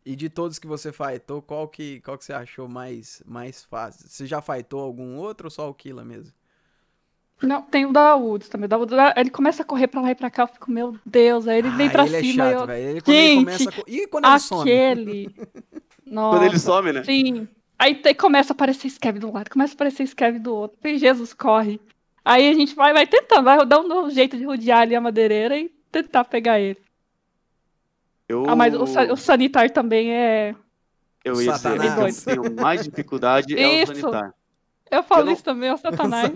E de todos que você fightou, qual que, qual que você achou mais, mais fácil? Você já fightou algum outro ou só o Killa mesmo? Não, tem o da Woods também. Da Woods, ele começa a correr pra lá e pra cá, eu fico, meu Deus, aí ele ah, vem pra ele cima. É chato, eu... Ele, quando Gente, ele começa a... E quando ele aquele... some? Nossa, quando ele some, né? Sim. Aí começa a aparecer Scav do lado, começa a aparecer Scav do outro. E Jesus corre. Aí a gente vai, vai tentando, vai dar um jeito de rodear ali a madeireira e tentar pegar ele. Eu... Ah, mas o, o sanitar também é. Eu ia dizer, que eu tenho mais dificuldade é o sanitar. Eu falo eu não... isso também, é o satanás.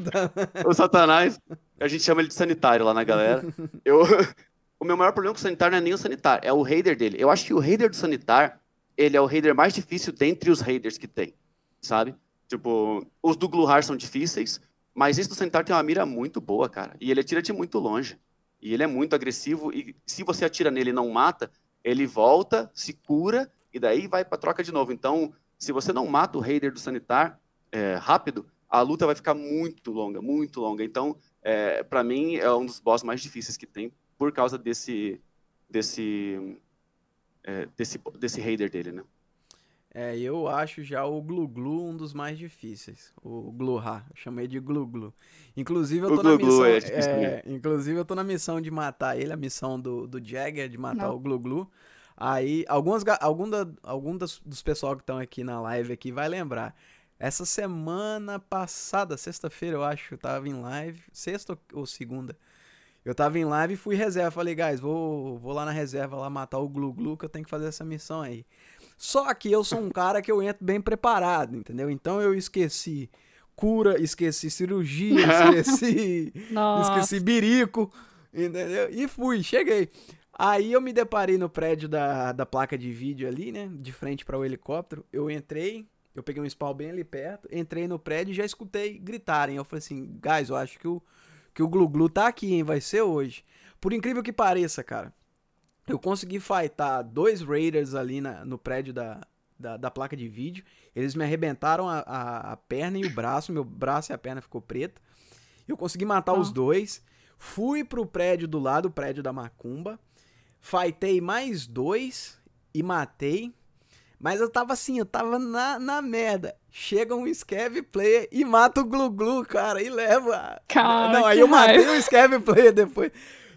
o satanás, a gente chama ele de sanitário lá na galera. Eu... O meu maior problema com o sanitário não é nem o sanitário, é o raider dele. Eu acho que o raider do sanitário, ele é o raider mais difícil dentre os raiders que tem, sabe? Tipo, os do Gluhar são difíceis, mas esse do sanitário tem uma mira muito boa, cara. E ele atira de muito longe. E ele é muito agressivo, e se você atira nele e não mata, ele volta, se cura e daí vai para troca de novo. Então, se você não mata o Raider do Sanitar é, rápido, a luta vai ficar muito longa, muito longa. Então, é, para mim, é um dos boss mais difíceis que tem por causa desse desse é, desse, desse Raider dele, né? É, eu acho já o Glu Glu um dos mais difíceis. O Gluha, eu chamei de Glu Glu. Inclusive eu tô o na missão, é, é inclusive eu tô na missão de matar ele, a missão do, do Jagger de matar Não. o Glu Glu. Aí algumas algum, da, algum das, dos pessoal que estão aqui na live aqui vai lembrar. Essa semana passada, sexta-feira eu acho, eu tava em live, sexta ou segunda. Eu tava em live e fui reserva. Falei, guys, vou, vou lá na reserva lá matar o Glu Glu que eu tenho que fazer essa missão aí. Só que eu sou um cara que eu entro bem preparado, entendeu? Então eu esqueci cura, esqueci cirurgia, esqueci, esqueci birico, entendeu? E fui, cheguei. Aí eu me deparei no prédio da, da placa de vídeo ali, né? De frente para o helicóptero. Eu entrei, eu peguei um spawn bem ali perto, entrei no prédio e já escutei gritarem. Eu falei assim, guys, eu acho que o, que o Glu Glu tá aqui, hein? Vai ser hoje. Por incrível que pareça, cara eu consegui fightar dois Raiders ali na, no prédio da, da, da, placa de vídeo. Eles me arrebentaram a, a, a, perna e o braço. Meu braço e a perna ficou preto. Eu consegui matar oh. os dois. Fui pro prédio do lado, o prédio da Macumba. Fightei mais dois e matei. Mas eu tava assim, eu tava na, na merda. Chega um Scav Player e mata o Glu Glu, cara, e leva. Cara, Não, aí eu matei o Scav Player depois.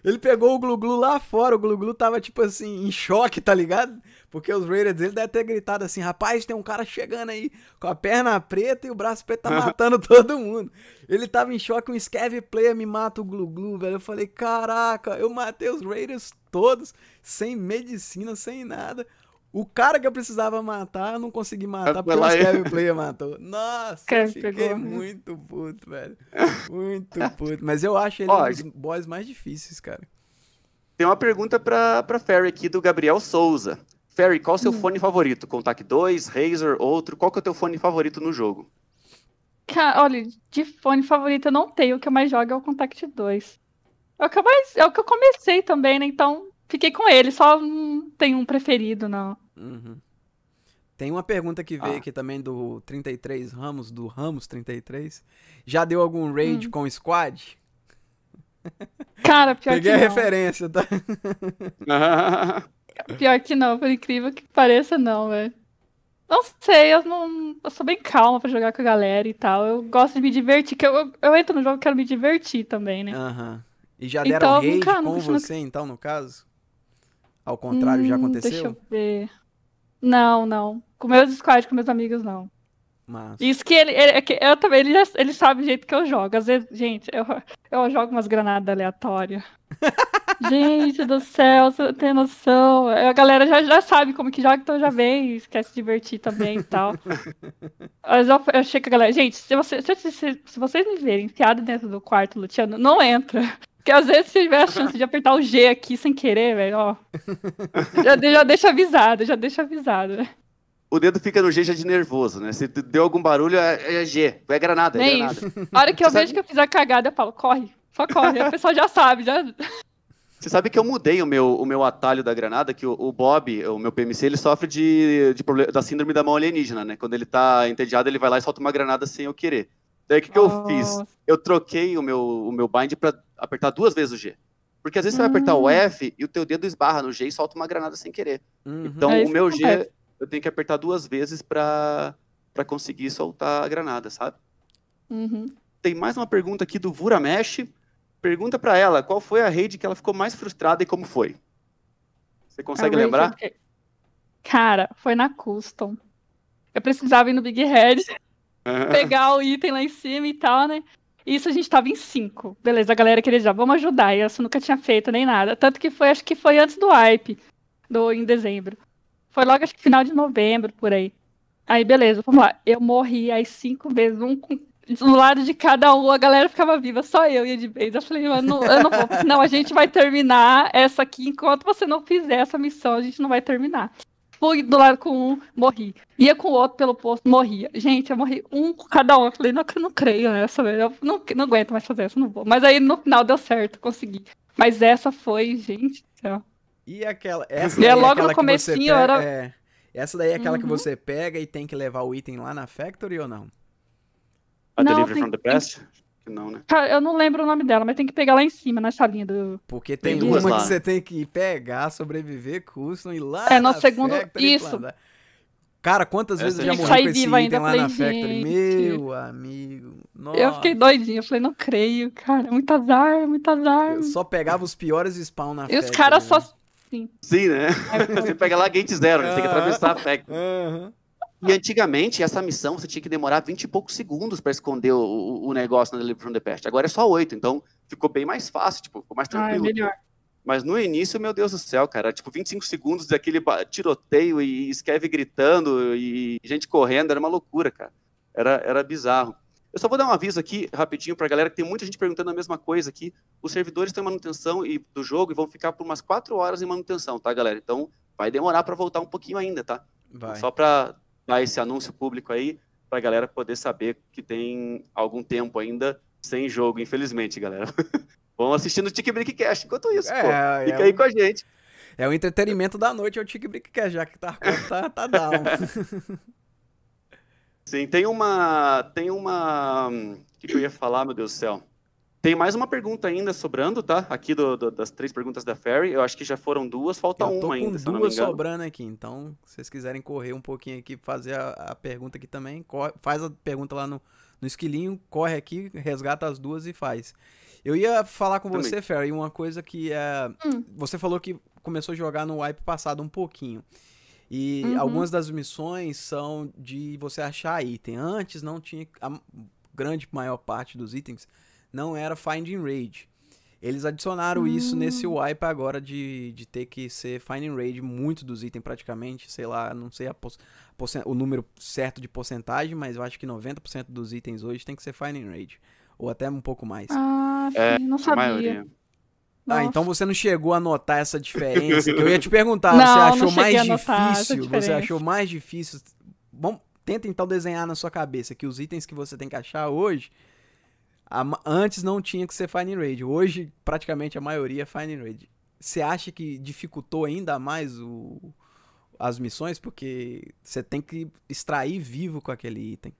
Ele pegou o Glu-Glu lá fora, o Glu-Glu tava, tipo assim, em choque, tá ligado? Porque os Raiders, ele deve ter gritado assim, rapaz, tem um cara chegando aí com a perna preta e o braço preto tá matando todo mundo. Ele tava em choque, um Scav Player me mata o Glu-Glu, velho. Eu falei, caraca, eu matei os Raiders todos, sem medicina, sem nada. O cara que eu precisava matar, eu não consegui matar Ah, porque o. Kevin Player matou. Nossa, eu Kevin fiquei pegou. muito puto, velho. Muito puto. Mas eu acho ele Ó, um dos boss mais difíceis, cara. Tem uma pergunta pra, pra Ferry aqui do Gabriel Souza. Ferry, qual o seu Hum. fone favorito? Contact 2, Razer, outro? Qual que é o teu fone favorito no jogo? Ca- Olha, de fone favorito eu não tenho. O que eu mais jogo é o Contact 2. É o que eu, mais... é o que eu comecei também, né? Então fiquei com ele. Só não tenho um preferido, não. Uhum. Tem uma pergunta que veio Ah. aqui também do 33 Ramos, do Ramos 33. Já deu algum raid Hum. com o squad? Cara, pior Peguei que a não. referência, tá? Pior que não, por incrível que pareça, não, velho. Não sei, eu não. Eu sou bem calma pra jogar com a galera e tal. Eu gosto de me divertir, que eu, eu, eu entro no jogo e quero me divertir também, né? Aham. E já deram Então, raid nunca- com nunca- você, então, no caso? Ao contrário, já Hum, aconteceu? Deixa eu ver. Não, não. Com meus squad, com meus amigos, não. Mas... Isso que ele, ele- é que eu também, ele, já- ele sabe o jeito que eu jogo. Às vezes, gente, eu, eu jogo umas granadas aleatórias. gente do céu, você não tem noção. A galera já, já sabe como que joga, então já vem, esquece de divertir também e tal. Mas eu, eu chego com a galera, gente, se, você, se, se- se vocês me verem enfiado dentro do quarto luteando, não entra. Porque às vezes se tiver a chance de apertar o G aqui sem querer, velho, ó. Já, de- já deixa avisado, já deixa avisado. né? o dedo fica no G já de nervoso, né? Se deu algum barulho, é, é G. É granada, é Nem granada. isso. A hora que eu Você vejo sabe- que eu fiz a cagada, eu falo, corre, só corre. O pessoal já sabe, já. Você sabe que eu mudei o meu, o meu atalho da granada, que o, o Bob, o meu PMC, ele sofre de, de proble- da síndrome da mão alienígena, né? Quando ele tá entediado, ele vai lá e solta uma granada sem eu querer. Daí o que, que eu fiz? Eu troquei o meu, o meu bind pra apertar duas vezes o G. Porque às vezes você vai apertar o Hum. F e o teu dedo esbarra no G e solta uma granada sem querer. Uhum. Então É o meu G, acontece. eu tenho que apertar duas vezes pra, pra conseguir soltar a granada, sabe? Uhum. Tem mais uma pergunta aqui do Vuramesh. Pergunta pra ela, qual foi a raid que ela ficou mais frustrada e como foi? Você consegue A lembrar? Cara, foi na Custom. Eu precisava ir no Big Head, pegar o item lá em cima e tal, né? Isso a gente tava em cinco. Beleza, a galera queria já, vamos ajudar. E essa nunca tinha feito nem nada. Tanto que foi, acho que foi antes do hype, do, em dezembro. Foi logo, acho que final de novembro, por aí. Aí, beleza, vamos lá. Eu morri as cinco vezes, um com, do lado de cada um, a galera ficava viva, só eu ia de vez. Eu falei, mano, eu não vou, senão a gente vai terminar essa aqui. Enquanto você não fizer essa missão, a gente não vai terminar. Fui do lado com um, morri. Ia com o outro pelo posto, morria. Gente, eu morri um com cada um. Eu falei, não, eu não creio nessa, velho. Eu não, não aguento mais fazer essa, não vou. Mas aí no final deu certo, consegui. Mas essa foi, gente do céu. E aquela. Essa E é daí logo no que comecinho, pega- era- é, Essa daí é aquela que Uhum. você pega e tem que levar o item lá na factory ou não? A Não, Delivery tem- from the tem- Past? Que não, né? Cara, eu não lembro o nome dela, mas tem que pegar lá em cima, nessa linha do. Porque Tem tem, duas uma lá. que você tem que pegar, sobreviver, custom e lá. É, no na segundo- factory isso. plantar. Cara, quantas vezes eu Essa já morri com esse item ainda, lá falei, na factory? gente. Meu amigo. Nossa. Eu fiquei doidinha. Eu falei, não creio, cara. Muito azar, muito azar. Eu só pegava os piores spawn na E os factory, caras só. né? Sim, né? Você pega lá gate zero, né? Tem que atravessar a factory. Aham. E antigamente, essa missão você tinha que demorar 20 e poucos segundos pra esconder o, o- negócio na Delivery from the Past. Agora é só 8, então ficou bem mais fácil, tipo, ficou mais Ah, é tranquilo. melhor. Mas no início, meu Deus do céu, cara, tipo 25 segundos daquele tiroteio e Skev gritando e gente correndo, era uma loucura, cara. Era, era bizarro. Eu só vou dar um aviso aqui, rapidinho, pra galera, que tem muita gente perguntando a mesma coisa aqui. Os servidores estão em manutenção e, do jogo e vão ficar por umas 4 horas em manutenção, tá, galera? Então vai demorar pra voltar um pouquinho ainda, tá? Vai. Só pra dar esse anúncio público aí, pra galera poder saber que tem algum tempo ainda sem jogo, infelizmente, galera. Vão assistindo o Tic Brick Cast enquanto isso, pô. É, Fica é, aí o, com a gente. é o entretenimento da noite, é o Tic Brick já que tá, tá, tá down. Sim, tem uma. Tem uma. O que, que eu ia falar, meu Deus do céu? Tem mais uma pergunta ainda sobrando, tá? Aqui do- do- das três perguntas da Ferry. Eu acho que já foram duas, falta eu tô uma com ainda, se eu não me duas engano. sobrando aqui, então se vocês quiserem correr um pouquinho aqui, fazer a, a pergunta aqui também, corre- faz a pergunta lá no, no esquilinho, corre aqui, resgata as duas e faz. Eu ia falar com Também. você, Ferry, uma coisa que é. Hum. Você falou que começou a jogar no wipe passado um pouquinho. E Uhum. algumas das missões são de você achar item. Antes não tinha. A grande maior parte dos itens não era finding raid. Eles adicionaram hum. isso nesse wipe agora de, de ter que ser fine raid muito dos itens praticamente, sei lá, não sei a, o número certo de porcentagem, mas eu acho que 90% dos itens hoje tem que ser fine raid, ou até um pouco mais. Ah, sim, é, não sabia. Ah, então você não chegou a notar essa diferença? que eu ia te perguntar, não, você achou mais difícil? Você achou mais difícil? Bom, tenta então desenhar na sua cabeça que os itens que você tem que achar hoje antes não tinha que ser Fine Raid. Hoje, praticamente a maioria é Fine Raid. Você acha que dificultou ainda mais o, as missões? Porque você tem que extrair vivo com aquele item.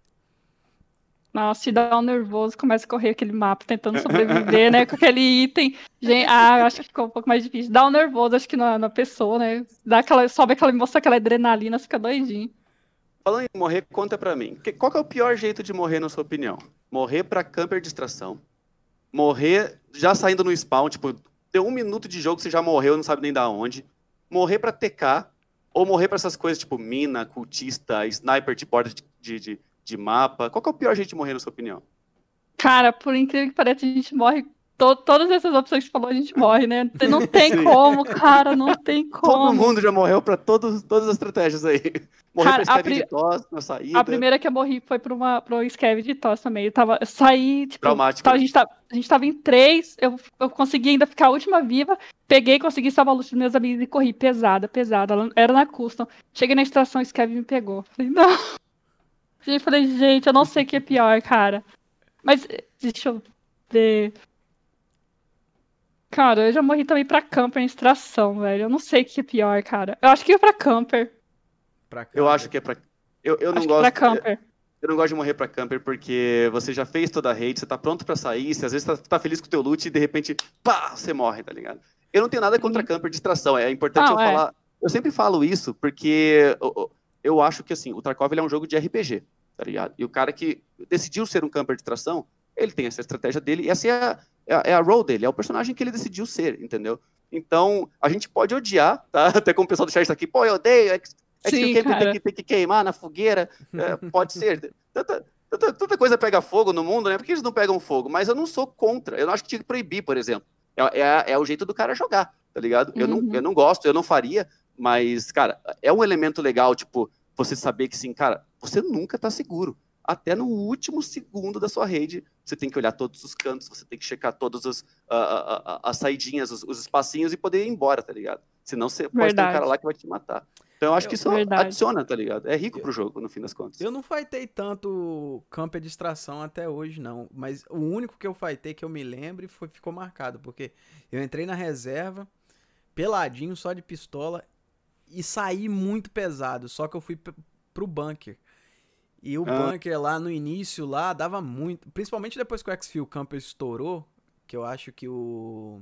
Nossa, te dá um nervoso, começa a correr aquele mapa tentando sobreviver, né? Com aquele item. Gente, ah, acho que ficou um pouco mais difícil. Dá um nervoso, acho que na, na pessoa, né? Dá aquela, sobe aquela emoção, aquela adrenalina, fica doidinho. Falando em morrer, conta pra mim. Qual que é o pior jeito de morrer, na sua opinião? Morrer pra camper distração. Morrer já saindo no spawn, tipo, deu um minuto de jogo, você já morreu, não sabe nem da onde. Morrer pra TK. Ou morrer pra essas coisas, tipo, mina, cultista, sniper de borda de, de, de, de mapa. Qual que é o pior jeito de morrer, na sua opinião? Cara, por incrível que pareça, a gente morre to todas essas opções que você falou, a gente morre, né? Não tem como, cara, não tem como. Todo mundo já morreu pra todos, todas as estratégias aí. Morri cara, pra Scav de tosse na saída. A primeira que eu morri foi pra, uma, pra um Scav de tosse também. Eu, tava, eu saí, tipo, Traumático. Tava, a, gente tava, a gente tava em três, eu, eu consegui ainda ficar a última viva, peguei, consegui salvar a luz dos meus amigos e corri pesada, pesada. Era na custom. Cheguei na estação, o Scav me pegou. Falei, não. Eu falei, gente, eu não sei o que é pior, cara. Mas, deixa eu ver. Cara, eu já morri também pra camper em extração, velho. Eu não sei o que é pior, cara. Eu acho que é pra camper. Pra camper. Eu acho que é pra. Eu, eu não acho gosto. É pra camper. Eu não gosto de morrer pra camper porque você já fez toda a raid, você tá pronto pra sair, você às vezes tá, tá feliz com o teu loot e de repente, pá, você morre, tá ligado? Eu não tenho nada contra camper de extração, é importante não, eu é. falar. Eu sempre falo isso porque eu, eu acho que assim, o Tarkov é um jogo de RPG, tá ligado? E o cara que decidiu ser um camper de extração, ele tem essa estratégia dele, e essa é a, é, é a role dele, é o personagem que ele decidiu ser, entendeu? Então, a gente pode odiar, tá? Até como o pessoal do chat está aqui, pô, eu odeio, é que tem que, tem que queimar na fogueira, é, pode ser. Tanta, tanta, tanta, coisa pega fogo no mundo, né? Por que eles não pegam fogo? Mas eu não sou contra, eu não acho que tinha que proibir, por exemplo. É, é, é o jeito do cara jogar, tá ligado? Eu, uhum. não, eu não gosto, eu não faria, mas, cara, é um elemento legal, tipo, você saber que, sim, cara, você nunca tá seguro até no último segundo da sua rede, você tem que olhar todos os cantos, você tem que checar todas as, as saidinhas, os, os, espacinhos e poder ir embora, tá ligado? Senão você Verdade. pode ter um cara lá que vai te matar. Então eu acho que isso Verdade. adiciona, tá ligado? É rico pro jogo, no fim das contas. Eu não fightei tanto campo de distração até hoje, não. Mas o único que eu fightei que eu me lembro foi, ficou marcado, porque eu entrei na reserva, peladinho, só de pistola, e saí muito pesado, só que eu fui pro bunker. E o ah. bunker lá no início lá dava muito. Principalmente depois que o X-Field Camper estourou. Que eu acho que o.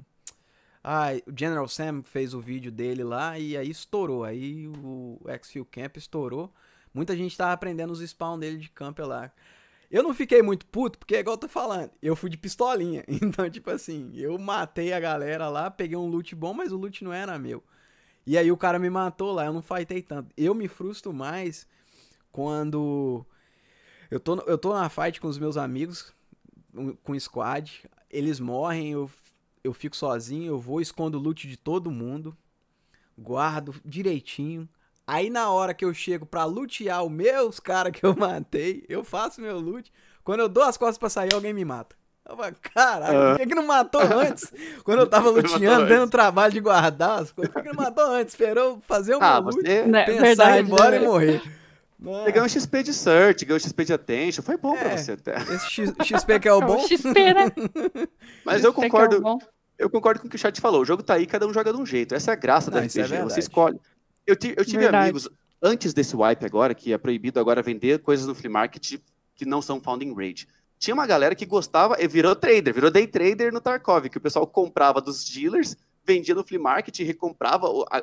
Ah, o General Sam fez o vídeo dele lá e aí estourou. Aí o X-Field Camp estourou. Muita gente tava aprendendo os spawn dele de camper lá. Eu não fiquei muito puto, porque é igual eu tô falando, eu fui de pistolinha. Então, tipo assim, eu matei a galera lá, peguei um loot bom, mas o loot não era meu. E aí o cara me matou lá, eu não fightei tanto. Eu me frustro mais quando eu tô, eu tô na fight com os meus amigos, com o squad, eles morrem, eu, eu fico sozinho, eu vou, escondo o loot de todo mundo, guardo direitinho. Aí na hora que eu chego pra lutear os meus caras que eu matei, eu faço meu loot. Quando eu dou as costas pra sair, alguém me mata. Eu falo, caralho, por que, que não matou antes? Quando eu tava luteando, dando trabalho de guardar as coisas, por que não matou antes? Esperou fazer o ah, meu loot, você... Né, pensar verdade, embora né? e morrer. Você ganhou um XP de search, ganhou um XP de attention, foi bom é, pra você até. Esse XP que é o bom? É o XP, né? Mas eu é concordo. É eu concordo com o que o chat falou. O jogo tá aí, cada um joga de um jeito. Essa é a graça da RPG. É você escolhe. Eu, eu tive verdade. amigos antes desse wipe agora, que é proibido agora vender coisas no flea market que não são founding raid. Tinha uma galera que gostava e virou trader, virou day trader no Tarkov, que o pessoal comprava dos dealers vendia no flea market e recomprava. A, a,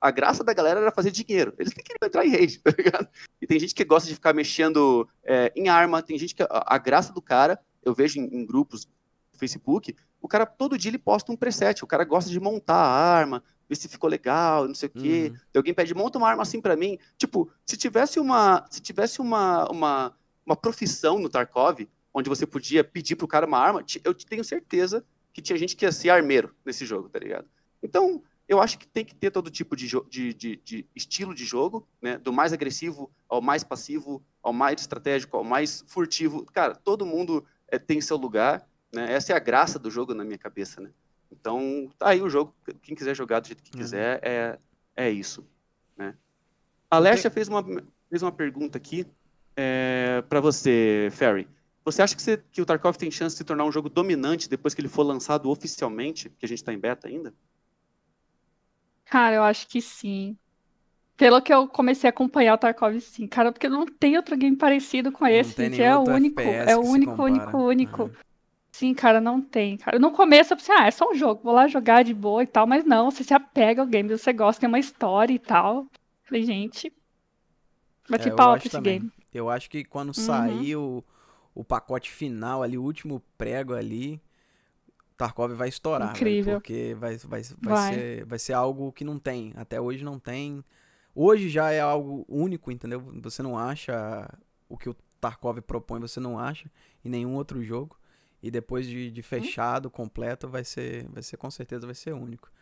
a, graça da galera era fazer dinheiro. Eles nem queriam entrar em rede, tá ligado? E tem gente que gosta de ficar mexendo é, em arma, tem gente que. A, a, graça do cara, eu vejo em, em grupos do Facebook, o cara todo dia ele posta um preset. O cara gosta de montar a arma, ver se ficou legal, não sei o quê. Uhum. Alguém pede, monta uma arma assim para mim. Tipo, se tivesse uma. Se tivesse uma, uma, uma profissão no Tarkov, onde você podia pedir pro cara uma arma, eu tenho certeza que tinha gente que ia ser armeiro nesse jogo, tá ligado? Então, eu acho que tem que ter todo tipo de, de, de, de, estilo de jogo, né? Do mais agressivo ao mais passivo, ao mais estratégico, ao mais furtivo. Cara, todo mundo é, tem seu lugar, né? Essa é a graça do jogo na minha cabeça, né? Então, tá aí o jogo. Quem quiser jogar do jeito que uhum. quiser, é, é isso, né? A Lesha fez uma, fez uma pergunta aqui é, para você, Ferry. Você acha que, você, que o Tarkov tem chance de se tornar um jogo dominante depois que ele for lançado oficialmente, que a gente está em beta ainda? Cara, eu acho que sim. Pelo que eu comecei a acompanhar o Tarkov, sim. Cara, porque não tem outro game parecido com esse, gente. É o único. FPS é o único, único, único. Uhum. Sim, cara, não tem, cara. No começo eu pensei, ah, é só um jogo, vou lá jogar de boa e tal, mas não, você se apega ao game, você gosta, tem uma história e tal. Falei, gente. Bati é, pau esse também. game. Eu acho que quando uhum. sair o, o pacote final ali, o último prego ali, Tarkov vai estourar. Incrível. Porque vai, vai, vai, vai. Ser, vai ser algo que não tem. Até hoje não tem. Hoje já é algo único, entendeu? Você não acha o que o Tarkov propõe, você não acha em nenhum outro jogo. E depois de, de fechado, completo, vai ser, vai ser com certeza vai ser único.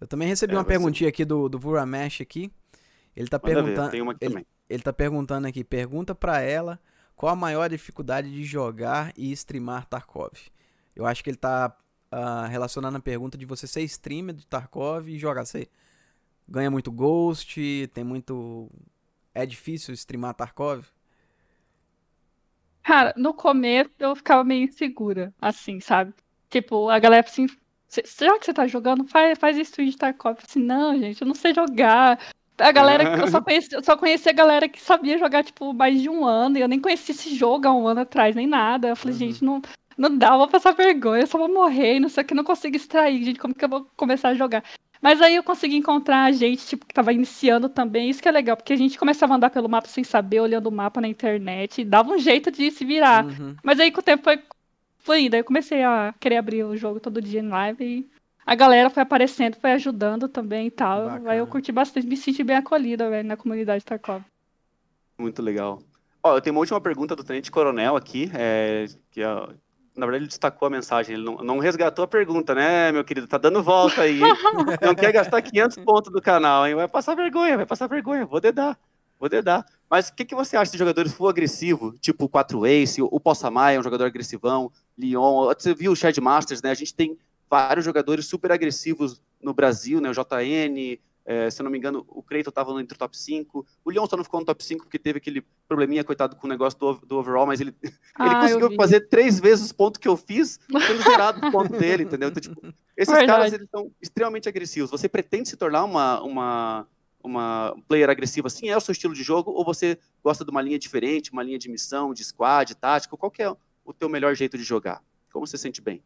Eu também recebi é, uma perguntinha ser... aqui do, do Vuramesh aqui. Ele tá perguntando. Ele, ele tá perguntando aqui, pergunta para ela qual a maior dificuldade de jogar e streamar Tarkov. Eu acho que ele tá uh, relacionando a pergunta de você ser streamer de Tarkov e jogar. Você ganha muito Ghost, tem muito. É difícil streamar Tarkov? Cara, no começo eu ficava meio insegura, assim, sabe? Tipo, a galera assim, já que você tá jogando, faz, faz stream de Tarkov. Assim, não, gente, eu não sei jogar. A galera, eu só conheci, eu só conheci a galera que sabia jogar, tipo, mais de um ano, e eu nem conhecia esse jogo há um ano atrás, nem nada. Eu falei, uhum. gente, não, não dá, eu vou passar vergonha, eu só vou morrer, não sei o que, não consigo extrair, gente, como que eu vou começar a jogar? Mas aí eu consegui encontrar a gente, tipo, que tava iniciando também, isso que é legal, porque a gente começava a andar pelo mapa sem saber, olhando o mapa na internet, e dava um jeito de se virar. Uhum. Mas aí com o tempo foi fluindo, aí eu comecei a querer abrir o jogo todo dia em live e a galera foi aparecendo, foi ajudando também e tal. Bacana. Aí eu curti bastante, me senti bem acolhida, velho, na comunidade Tarkov. Muito legal. Ó, eu tenho uma última pergunta do Tenente Coronel aqui, é, que é na verdade, ele destacou a mensagem, ele não, não resgatou a pergunta, né, meu querido? Tá dando volta aí. não quer gastar 500 pontos do canal, hein? Vai passar vergonha, vai passar vergonha. Vou dedar, vou dedar. Mas o que, que você acha de jogadores full agressivo, tipo o 4 Ace, o Possamai é um jogador agressivão, Leon, você viu o Shed Masters, né? A gente tem vários jogadores super agressivos no Brasil, né? O JN, é, se eu não me engano, o Creighton estava entre o top 5. O Leon só não ficou no top 5 porque teve aquele probleminha, coitado, com o negócio do, do overall, mas ele, ah, ele conseguiu fazer três vezes os pontos que eu fiz, tendo zerado o ponto dele, entendeu? Então, tipo, esses Verdade. caras, eles são extremamente agressivos. Você pretende se tornar uma, uma, uma player agressiva assim? É o seu estilo de jogo? Ou você gosta de uma linha diferente, uma linha de missão, de squad, tático? Qual é o teu melhor jeito de jogar? Como você se sente bem?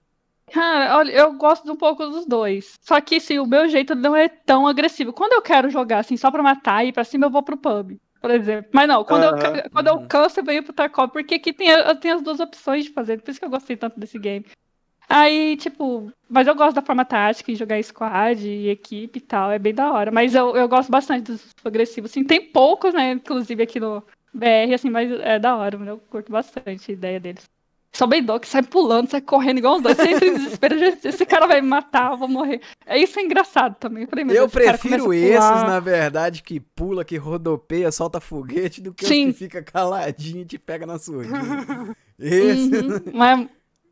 Cara, olha, eu gosto um pouco dos dois. Só que, assim, o meu jeito não é tão agressivo. Quando eu quero jogar, assim, só pra matar e ir pra cima, eu vou pro pub, por exemplo. Mas não, quando, uhum. eu, quando eu canso, eu venho pro Tarkov, porque aqui tem, tem as duas opções de fazer. Por isso que eu gostei tanto desse game. Aí, tipo, mas eu gosto da forma tática, de jogar squad e equipe e tal, é bem da hora. Mas eu, eu gosto bastante dos agressivos. Assim, tem poucos, né, inclusive aqui no BR, assim, mas é da hora, eu curto bastante a ideia deles. Só bem que sai pulando, sai correndo igual os dois. Você entra em desespero, esse cara vai me matar, eu vou morrer. É isso é engraçado também. Eu, falei, eu prefiro esses, na verdade, que pula, que rodopeia, solta foguete, do que sim. os que fica caladinho e te pega na surdina. esse. Uhum, mas,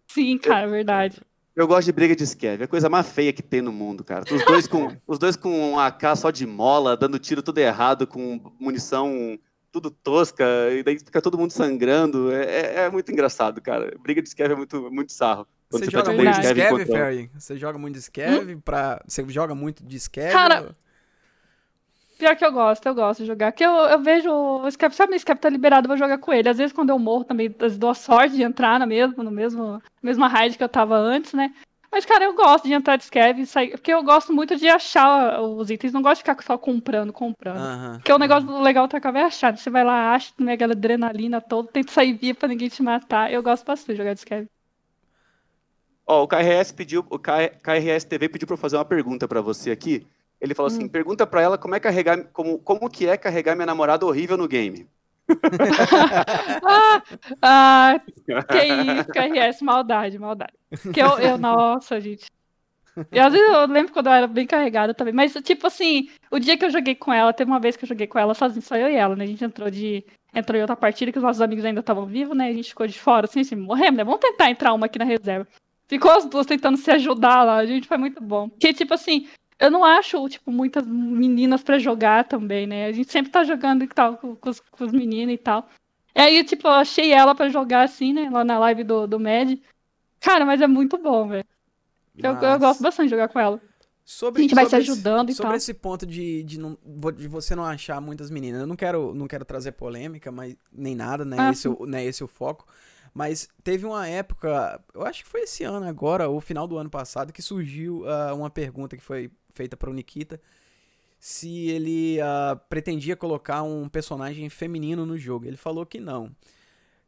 sim, cara, é verdade. Eu gosto de briga de scav, é a coisa mais feia que tem no mundo, cara. Os dois com, os dois com um AK só de mola, dando tiro tudo errado, com munição tudo tosca, e daí fica todo mundo sangrando. É, é, é muito engraçado, cara. Briga de Skev é muito, muito sarro. Você, você joga muito de Skev, Ferry? Você joga muito de Skev? Hum? Pra... Você joga muito de Skev? Cara, pior que eu gosto, eu gosto de jogar. Porque eu, eu vejo o Skev, sabe, o Skev tá liberado, eu vou jogar com ele. Às vezes quando eu morro também, dou a sorte de entrar no mesmo, no mesmo, mesma raid que eu tava antes, né? Mas, cara, eu gosto de entrar de Scav e sair. Porque eu gosto muito de achar os itens. Não gosto de ficar só comprando, comprando. Uhum. Porque o negócio legal do Tarkov é achar. Você vai lá, acha, tem aquela adrenalina toda, tenta sair via pra ninguém te matar. Eu gosto bastante de jogar de Scav. Ó, oh, o KRS pediu, o KRS TV pediu pra eu fazer uma pergunta pra você aqui. Ele falou assim: hum. pergunta pra ela como é carregar, como, como que é carregar minha namorada horrível no game. Ah, ah, que isso, KRS, maldade, maldade. Que eu, eu, nossa, gente. Às vezes eu lembro quando eu era bem carregada também. Mas, tipo assim, o dia que eu joguei com ela, teve uma vez que eu joguei com ela sozinho, só eu e ela, né? A gente entrou de. Entrou em outra partida que os nossos amigos ainda estavam vivos, né? A gente ficou de fora, assim, assim, morremos, né? Vamos tentar entrar uma aqui na reserva. Ficou as duas tentando se ajudar lá, a gente foi muito bom. Porque, tipo assim, eu não acho, tipo, muitas meninas para jogar também, né? A gente sempre tá jogando e tal, com, com, os, com os meninos e tal. E aí, tipo, eu achei ela para jogar assim, né? Lá na live do, do Med. Cara, mas é muito bom, velho. Eu, eu, gosto bastante de jogar com ela. Sobre, a gente vai se ajudando esse, e sobre tal. esse ponto de, de, não, de você não achar muitas meninas. Eu não quero, não quero trazer polêmica, mas nem nada, né? Ah, esse, o, né esse o foco. Mas teve uma época, eu acho que foi esse ano agora, ou final do ano passado, que surgiu uh, uma pergunta que foi feita para o Nikita se ele uh, pretendia colocar um personagem feminino no jogo. Ele falou que não.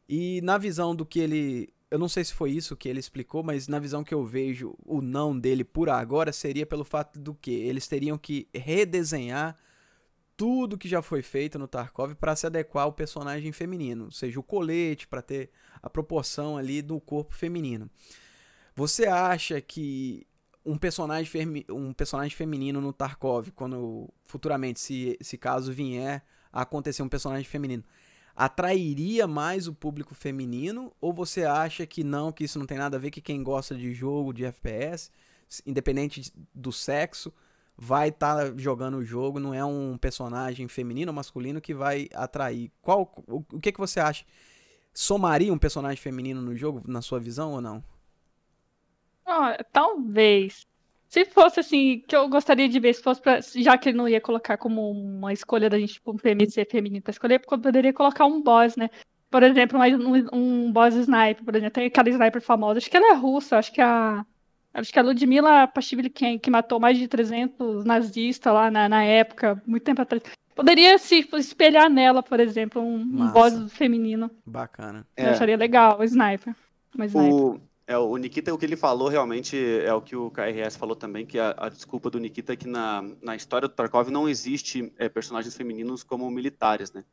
E na visão do que ele. Eu não sei se foi isso que ele explicou, mas na visão que eu vejo, o não dele por agora seria pelo fato do que eles teriam que redesenhar tudo que já foi feito no Tarkov para se adequar ao personagem feminino, ou seja, o colete para ter a proporção ali do corpo feminino. Você acha que um personagem, um personagem feminino no Tarkov, quando futuramente, se, se caso vier a acontecer um personagem feminino, atrairia mais o público feminino? Ou você acha que não, que isso não tem nada a ver, que quem gosta de jogo, de FPS, independente do sexo, vai estar tá jogando o jogo, não é um personagem feminino ou masculino que vai atrair. Qual o, o que que você acha? Somaria um personagem feminino no jogo, na sua visão ou não? Oh, talvez. Se fosse assim, que eu gostaria de ver, se fosse pra, já que ele não ia colocar como uma escolha da gente, tipo, um PMC feminino pra escolher, porque eu poderia colocar um boss, né? Por exemplo, um, um boss sniper, por exemplo, tem aquela sniper famosa, acho que ela é russa, acho que é a Acho que a Ludmila Pashivliken, que matou mais de 300 nazistas lá na, na época, muito tempo atrás. Poderia se espelhar nela, por exemplo, um, um boss feminino. Bacana. Eu é. acharia legal, o sniper. Uma sniper. O, é, o Nikita, o que ele falou realmente é o que o KRS falou também, que a, a desculpa do Nikita é que na, na história do Tarkov não existe é, personagens femininos como militares, né?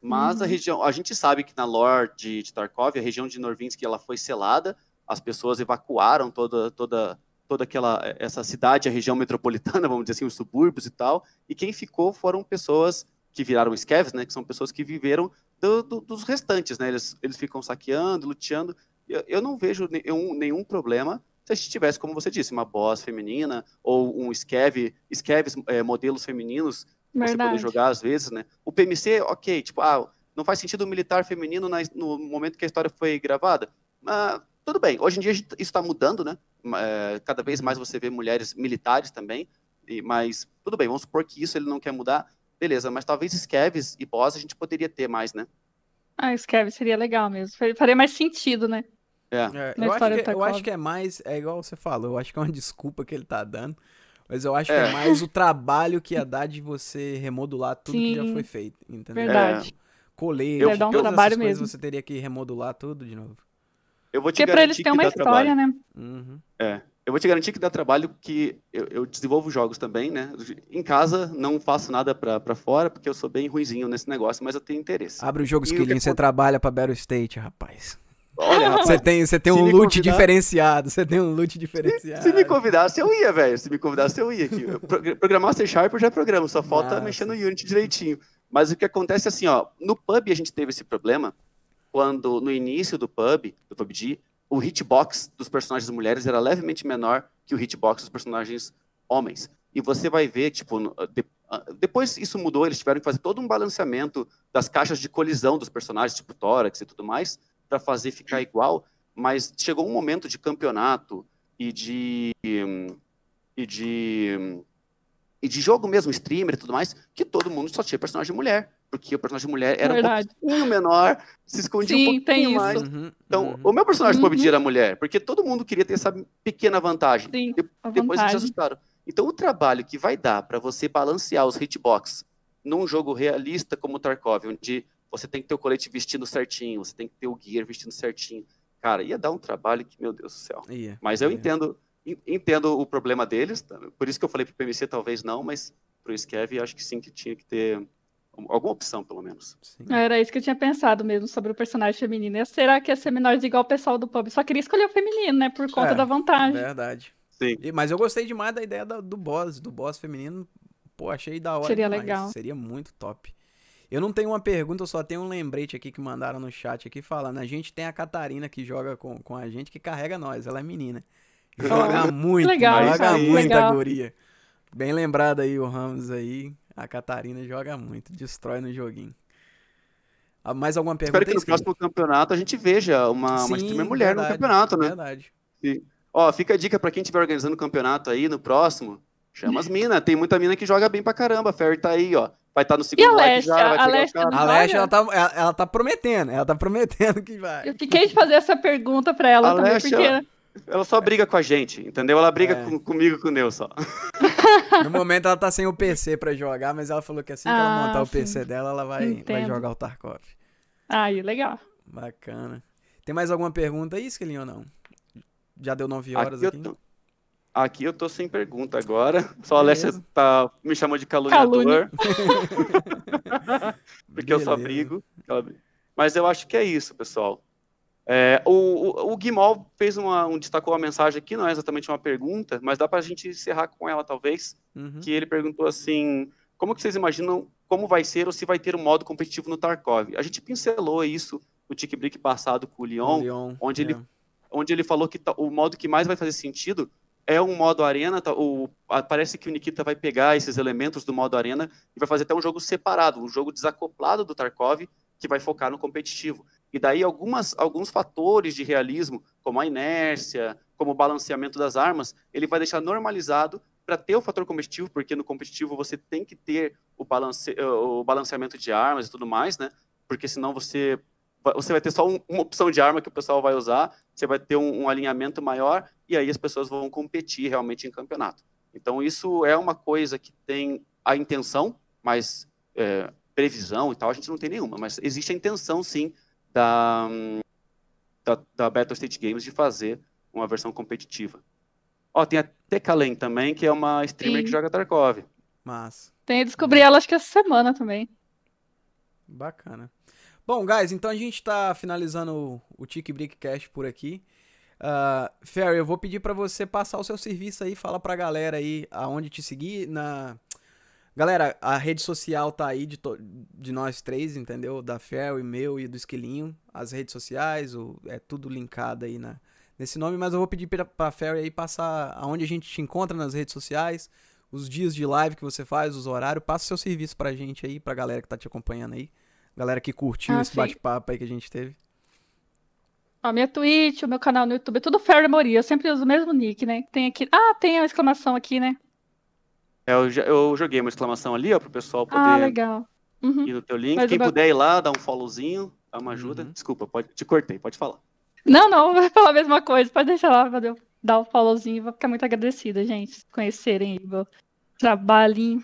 Mas uhum. a região, a gente sabe que na lore de, de Tarkov, a região de Norvinsk ela foi selada, as pessoas evacuaram toda, toda, toda aquela essa cidade, a região metropolitana, vamos dizer assim, os subúrbios e tal, e quem ficou foram pessoas que viraram scavs, né, que são pessoas que viveram do, do, dos restantes, né, eles, eles ficam saqueando, luteando, eu, eu não vejo nenhum, nenhum problema se a gente tivesse, como você disse, uma boss feminina, ou um scav, scavs é, modelos femininos, Verdade. você poder jogar às vezes, né, o PMC, ok, tipo, ah, não faz sentido o militar feminino na, no momento que a história foi gravada, mas tudo bem, hoje em dia isso está mudando, né? É, cada vez mais você vê mulheres militares também, e, mas tudo bem, vamos supor que isso ele não quer mudar, beleza, mas talvez Scavs e boss a gente poderia ter mais, né? Ah, Scavs seria legal mesmo, faria mais sentido, né? É. é eu, acho que, eu acho que é mais, é igual você falou, eu acho que é uma desculpa que ele tá dando, mas eu acho é. que é mais o trabalho que ia dar de você remodular tudo Sim, que já foi feito, entendeu? Verdade. É. Colete, eu, um trabalho mesmo. você teria que remodular tudo de novo. Eu vou te Porque garantir pra eles ter uma história, trabalho. né? Uhum. É. Eu vou te garantir que dá trabalho que eu, eu, desenvolvo jogos também, né? Em casa não faço nada pra, fora, porque eu sou bem ruizinho nesse negócio, mas eu tenho interesse. Abre o jogo, Skilling, você trabalha pra Battle State, rapaz. Olha, você tem, você tem um loot convidar... diferenciado, você tem um loot diferenciado. Se, se me convidasse, eu ia, velho. Se me convidasse, eu ia aqui. Programar C Sharp eu já programo, só falta Nossa. mexer no Unity direitinho. Mas o que acontece é assim, ó, no pub a gente teve esse problema, quando no início do pub, do PUBG, o hitbox dos personagens mulheres era levemente menor que o hitbox dos personagens homens. E você vai ver, tipo, de, depois isso mudou, eles tiveram que fazer todo um balanceamento das caixas de colisão dos personagens, tipo tórax e tudo mais, para fazer ficar igual. Mas chegou um momento de campeonato e de e de e de jogo mesmo, streamer e tudo mais, que todo mundo só tinha personagem mulher porque o personagem mulher era Verdade. um pouquinho menor, se escondia Sim, um pouquinho mais. Uhum, então, uhum. o meu personagem uhum. PUBG era mulher, porque todo mundo queria ter essa pequena vantagem. Sim, de, depois eles assustaram. Então, o trabalho que vai dar para você balancear os hitbox num jogo realista como o Tarkov, onde você tem que ter o colete vestindo certinho, você tem que ter o gear vestindo certinho. Cara, ia dar um trabalho que, meu Deus do céu. Ia, mas eu ia. entendo entendo o problema deles, tá? por isso que eu falei pro PMC talvez não, mas pro Skev acho que sim que tinha que ter alguma opção, pelo menos. Sim. Era isso que eu tinha pensado mesmo sobre o personagem feminino. Será que ia ser menor igual o pessoal do pub? Só queria escolher o feminino, né? Por conta é, da vantagem. Verdade. Sim. E, mas eu gostei demais da ideia do, do boss, do boss feminino. Pô, achei da hora. Seria demais. legal. Seria muito top. Eu não tenho uma pergunta, eu só tenho um lembrete aqui que mandaram no chat aqui falando. A gente tem a Catarina que joga com, com a gente, que carrega nós. Ela é menina. Joga oh, muito, legal, joga muito legal. a guria. Bem lembrado aí o Ramos aí. A Catarina joga muito, destrói no joguinho. Ah, mais alguma pergunta? Espero que no próximo campeonato a gente veja uma, Sim, uma streamer mulher verdade, no campeonato, né? Verdade. Sim. Ó, fica a dica para quem estiver organizando o campeonato aí no próximo. Chama as minas. Tem muita mina que joga bem pra caramba. A Ferry tá aí, ó. Vai estar tá no segundo like já, vai a Leste, a Leste, ela tá, ela, ela, tá prometendo. Ela tá prometendo que vai. Eu fiquei de fazer essa pergunta pra ela a também, Leste, porque... Ela, ela, só briga com a gente, entendeu? Ela briga é. com, comigo e com o Neu só. No momento ela tá sem o PC pra jogar, mas ela falou que assim que ela ah, montar sim. o PC dela, ela vai, vai jogar o Tarkov. Aí, legal. Bacana. Tem mais alguma pergunta aí, Skelinho, ou não? Já deu nove horas aqui? Aqui eu, tô, aqui eu tô sem pergunta agora. Só a Alessia tá, me chamou de caluniador. Porque Beleza. eu só brigo. Mas eu acho que é isso, pessoal. É, o, o, o Guimol fez uma, um, destacou uma mensagem aqui, não é exatamente uma pergunta, mas dá para a gente encerrar com ela, talvez. Uhum. Que ele perguntou assim: como que vocês imaginam como vai ser ou se vai ter um modo competitivo no Tarkov? A gente pincelou isso no Tick Brick passado com o Leon, Leon onde, é. ele, onde ele falou que o modo que mais vai fazer sentido é um modo arena. Tá, o, parece que o Nikita vai pegar esses elementos do modo arena e vai fazer até um jogo separado, um jogo desacoplado do Tarkov, que vai focar no competitivo. E daí algumas, alguns fatores de realismo, como a inércia, como o balanceamento das armas, ele vai deixar normalizado para ter o fator competitivo, porque no competitivo você tem que ter o, balance, o balanceamento de armas e tudo mais, né? Porque senão você, você vai ter só um, uma opção de arma que o pessoal vai usar, você vai ter um, um alinhamento maior e aí as pessoas vão competir realmente em campeonato. Então isso é uma coisa que tem a intenção, mas é, previsão e tal a gente não tem nenhuma, mas existe a intenção sim da, da, da Battle State Games de fazer uma versão competitiva. Ó, tem a Tekalen também, que é uma streamer Sim. que joga Tarkov. Mas. Tem, descobri ela acho que essa semana também. Bacana. Bom, guys, então a gente tá finalizando o, Tiki Brick Cast por aqui. Uh, Ferry, eu vou pedir para você passar o seu serviço aí, fala pra galera aí aonde te seguir na Galera, a rede social tá aí de, de nós três, entendeu? Da e meu e do Esquilinho. As redes sociais, o, é tudo linkado aí na, nesse nome, mas eu vou pedir pra, pra Ferry aí passar aonde a gente te encontra nas redes sociais, os dias de live que você faz, os horários. Passa o seu serviço pra gente aí, pra galera que tá te acompanhando aí. Galera que curtiu ah, esse bate-papo aí que a gente teve. A minha Twitch, o meu canal no YouTube, é tudo Ferry Moria. Eu sempre uso o mesmo nick, né? Tem aqui. Ah, tem a exclamação aqui, né? É, eu, eu joguei uma exclamação ali, ó, pro pessoal poder ah, legal. Uhum. ir no teu link. Mas Quem puder ir lá, dar um followzinho, dar uma ajuda. Uhum. Desculpa, pode, te cortei, pode falar. Não, não, vou falar a mesma coisa. Pode deixar lá, pra dar um followzinho. Vou ficar muito agradecida, gente, conhecerem meu trabalhinho.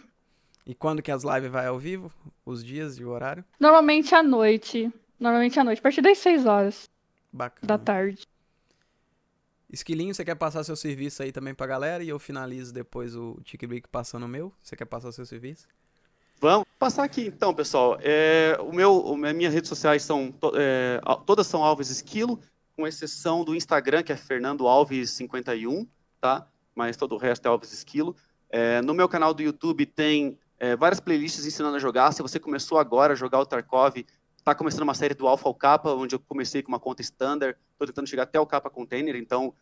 E quando que as lives vai ao vivo? Os dias e o horário? Normalmente à noite. Normalmente à noite, a partir das 6 horas Bacana. da tarde. Esquilinho, você quer passar seu serviço aí também pra galera e eu finalizo depois o Brick passando o meu? Você quer passar o seu serviço? Vamos passar aqui então, pessoal. É, o meu, as minhas redes sociais são é, todas são Alves Esquilo, com exceção do Instagram que é Fernando Alves 51, tá? Mas todo o resto é Alves Esquilo. É, no meu canal do YouTube tem é, várias playlists ensinando a jogar. Se você começou agora a jogar o Tarkov, está começando uma série do Alpha ao Capa, onde eu comecei com uma conta standard, estou tentando chegar até o Capa Container, então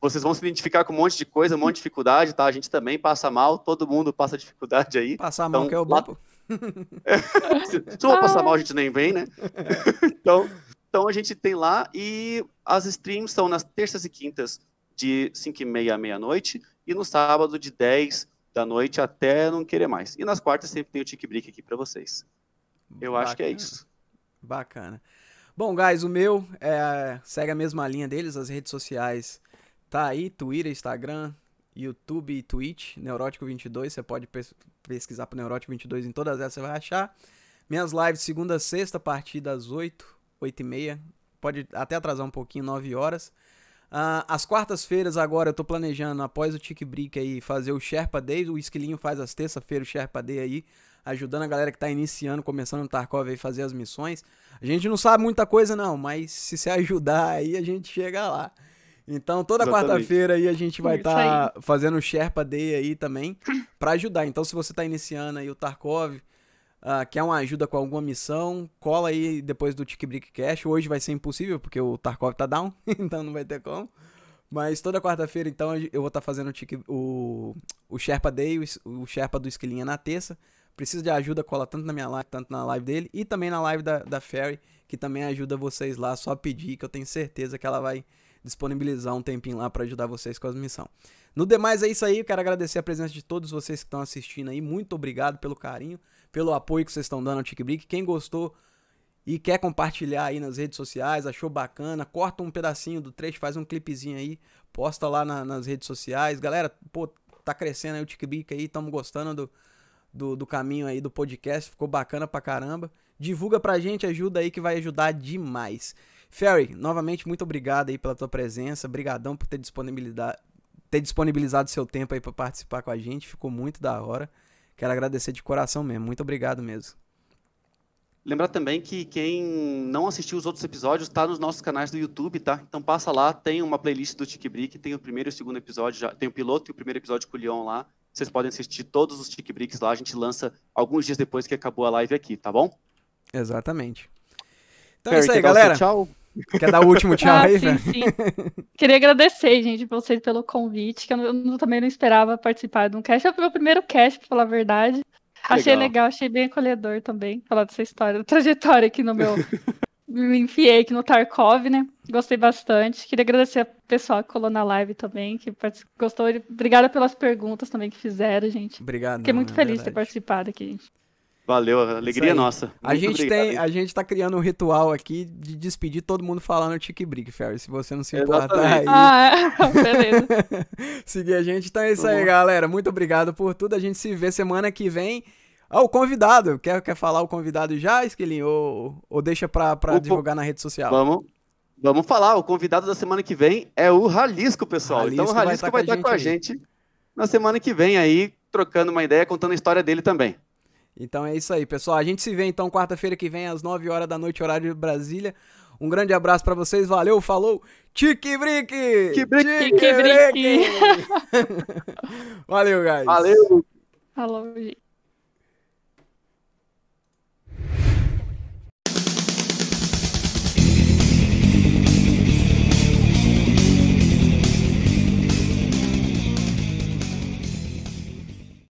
vocês vão se identificar com um monte de coisa, um monte de dificuldade, tá? A gente também passa mal, todo mundo passa dificuldade aí. Passar mal então, que é o bom. se, não passar mal, a gente nem vem, né? então, então a gente tem lá e as streams são nas terças e quintas de 5 e meia à meia-noite e no sábado de 10 da noite até não querer mais. E nas quartas sempre tem o Tic Brick aqui para vocês. Eu Bacana. acho que é isso. Bacana. Bom, guys, o meu é, segue a mesma linha deles, as redes sociais tá aí, Twitter, Instagram, YouTube e Twitch, Neurótico22, você pode pesquisar pro Neurótico22 em todas essas, você vai achar. Minhas lives segunda a sexta, a partir das 8, 8 e meia, pode até atrasar um pouquinho, 9 horas. Uh, as quartas-feiras agora eu tô planejando, após o Tic Brick aí, fazer o Sherpa Day, o Esquilinho faz as terça-feiras o Sherpa Day aí, ajudando a galera que tá iniciando, começando no Tarkov aí fazer as missões. A gente não sabe muita coisa não, mas se você ajudar aí a gente chega lá. Então toda quarta-feira aí a gente vai estar tá fazendo o Sherpa Day aí também para ajudar. Então se você tá iniciando aí o Tarkov, uh, quer uma ajuda com alguma missão, cola aí depois do Tick Brick Cash. Hoje vai ser impossível porque o Tarkov tá down, então não vai ter como. Mas toda quarta-feira, então, eu vou estar tá fazendo o, o, o Sherpa Day, o, o Sherpa do Esquilinha na terça. Precisa de ajuda, cola tanto na minha live, tanto na live dele e também na live da, da Ferry, que também ajuda vocês lá. Só pedir, que eu tenho certeza que ela vai disponibilizar um tempinho lá para ajudar vocês com as missões. No demais é isso aí, eu quero agradecer a presença de todos vocês que estão assistindo aí. Muito obrigado pelo carinho, pelo apoio que vocês estão dando ao TikBrick. Quem gostou e quer compartilhar aí nas redes sociais, achou bacana, corta um pedacinho do trecho, faz um clipezinho aí, posta lá na, nas redes sociais. Galera, pô, tá crescendo aí o TikBrick aí, estamos gostando do, do, do, caminho aí do podcast, ficou bacana pra caramba. Divulga pra gente, ajuda aí que vai ajudar demais. Ferry, novamente, muito obrigado aí pela tua presença, brigadão por ter disponibilidade ter disponibilizado seu tempo aí para participar com a gente, ficou muito da hora. Quero agradecer de coração mesmo, muito obrigado mesmo. Lembrar também que quem não assistiu os outros episódios está nos nossos canais do YouTube, tá? Então passa lá, tem uma playlist do Tic Brick, tem o primeiro e o segundo episódio, já, tem o piloto e o primeiro episódio com o Leon lá. Vocês podem assistir todos os Tic Bricks lá, a gente lança alguns dias depois que acabou a live aqui, tá bom? Exatamente. Então é isso aí, galera. Tchau. Quer dar o último tchau ah, aí, velho? Sim, sim. Queria agradecer, gente, vocês pelo convite, que eu, eu, também não esperava participar de um cast. É o meu primeiro cast, pra falar a verdade. Achei legal, achei bem acolhedor também falar dessa história, da trajetória aqui no meu. me enfiei aqui no Tarkov, né? Gostei bastante. Queria agradecer ao pessoal que colou na live também, que gostou. Obrigada pelas perguntas também que fizeram, gente. Obrigado. Fiquei muito é feliz de ter participado aqui, gente. Valeu, alegria nossa. a gente tem, a gente tá criando um ritual aqui de despedir todo mundo falando Tique Brick, Ferry. Se você não se importar aí. Ah, é? beleza. seguir a gente. Então é isso aí, galera. Muito obrigado por tudo. A gente se vê semana que vem. Ah, o convidado. Quer, quer falar o convidado já, Esquilinho? Ou, ou deixa pra, pra o, divulgar na rede social? Vamos. Vamos falar. O convidado da semana que vem é o Ralisco, pessoal. Ralisco então o Ralisco vai estar, com a gente, com a gente na semana que vem aí, trocando uma ideia, contando a história dele também. Então é isso aí, pessoal. A gente se vê então quarta-feira que vem às 9 horas da noite, horário de Brasília. Um grande abraço para vocês, valeu, falou. Tique Brique! Tique Brique! Valeu, guys. Valeu. Falou, gente.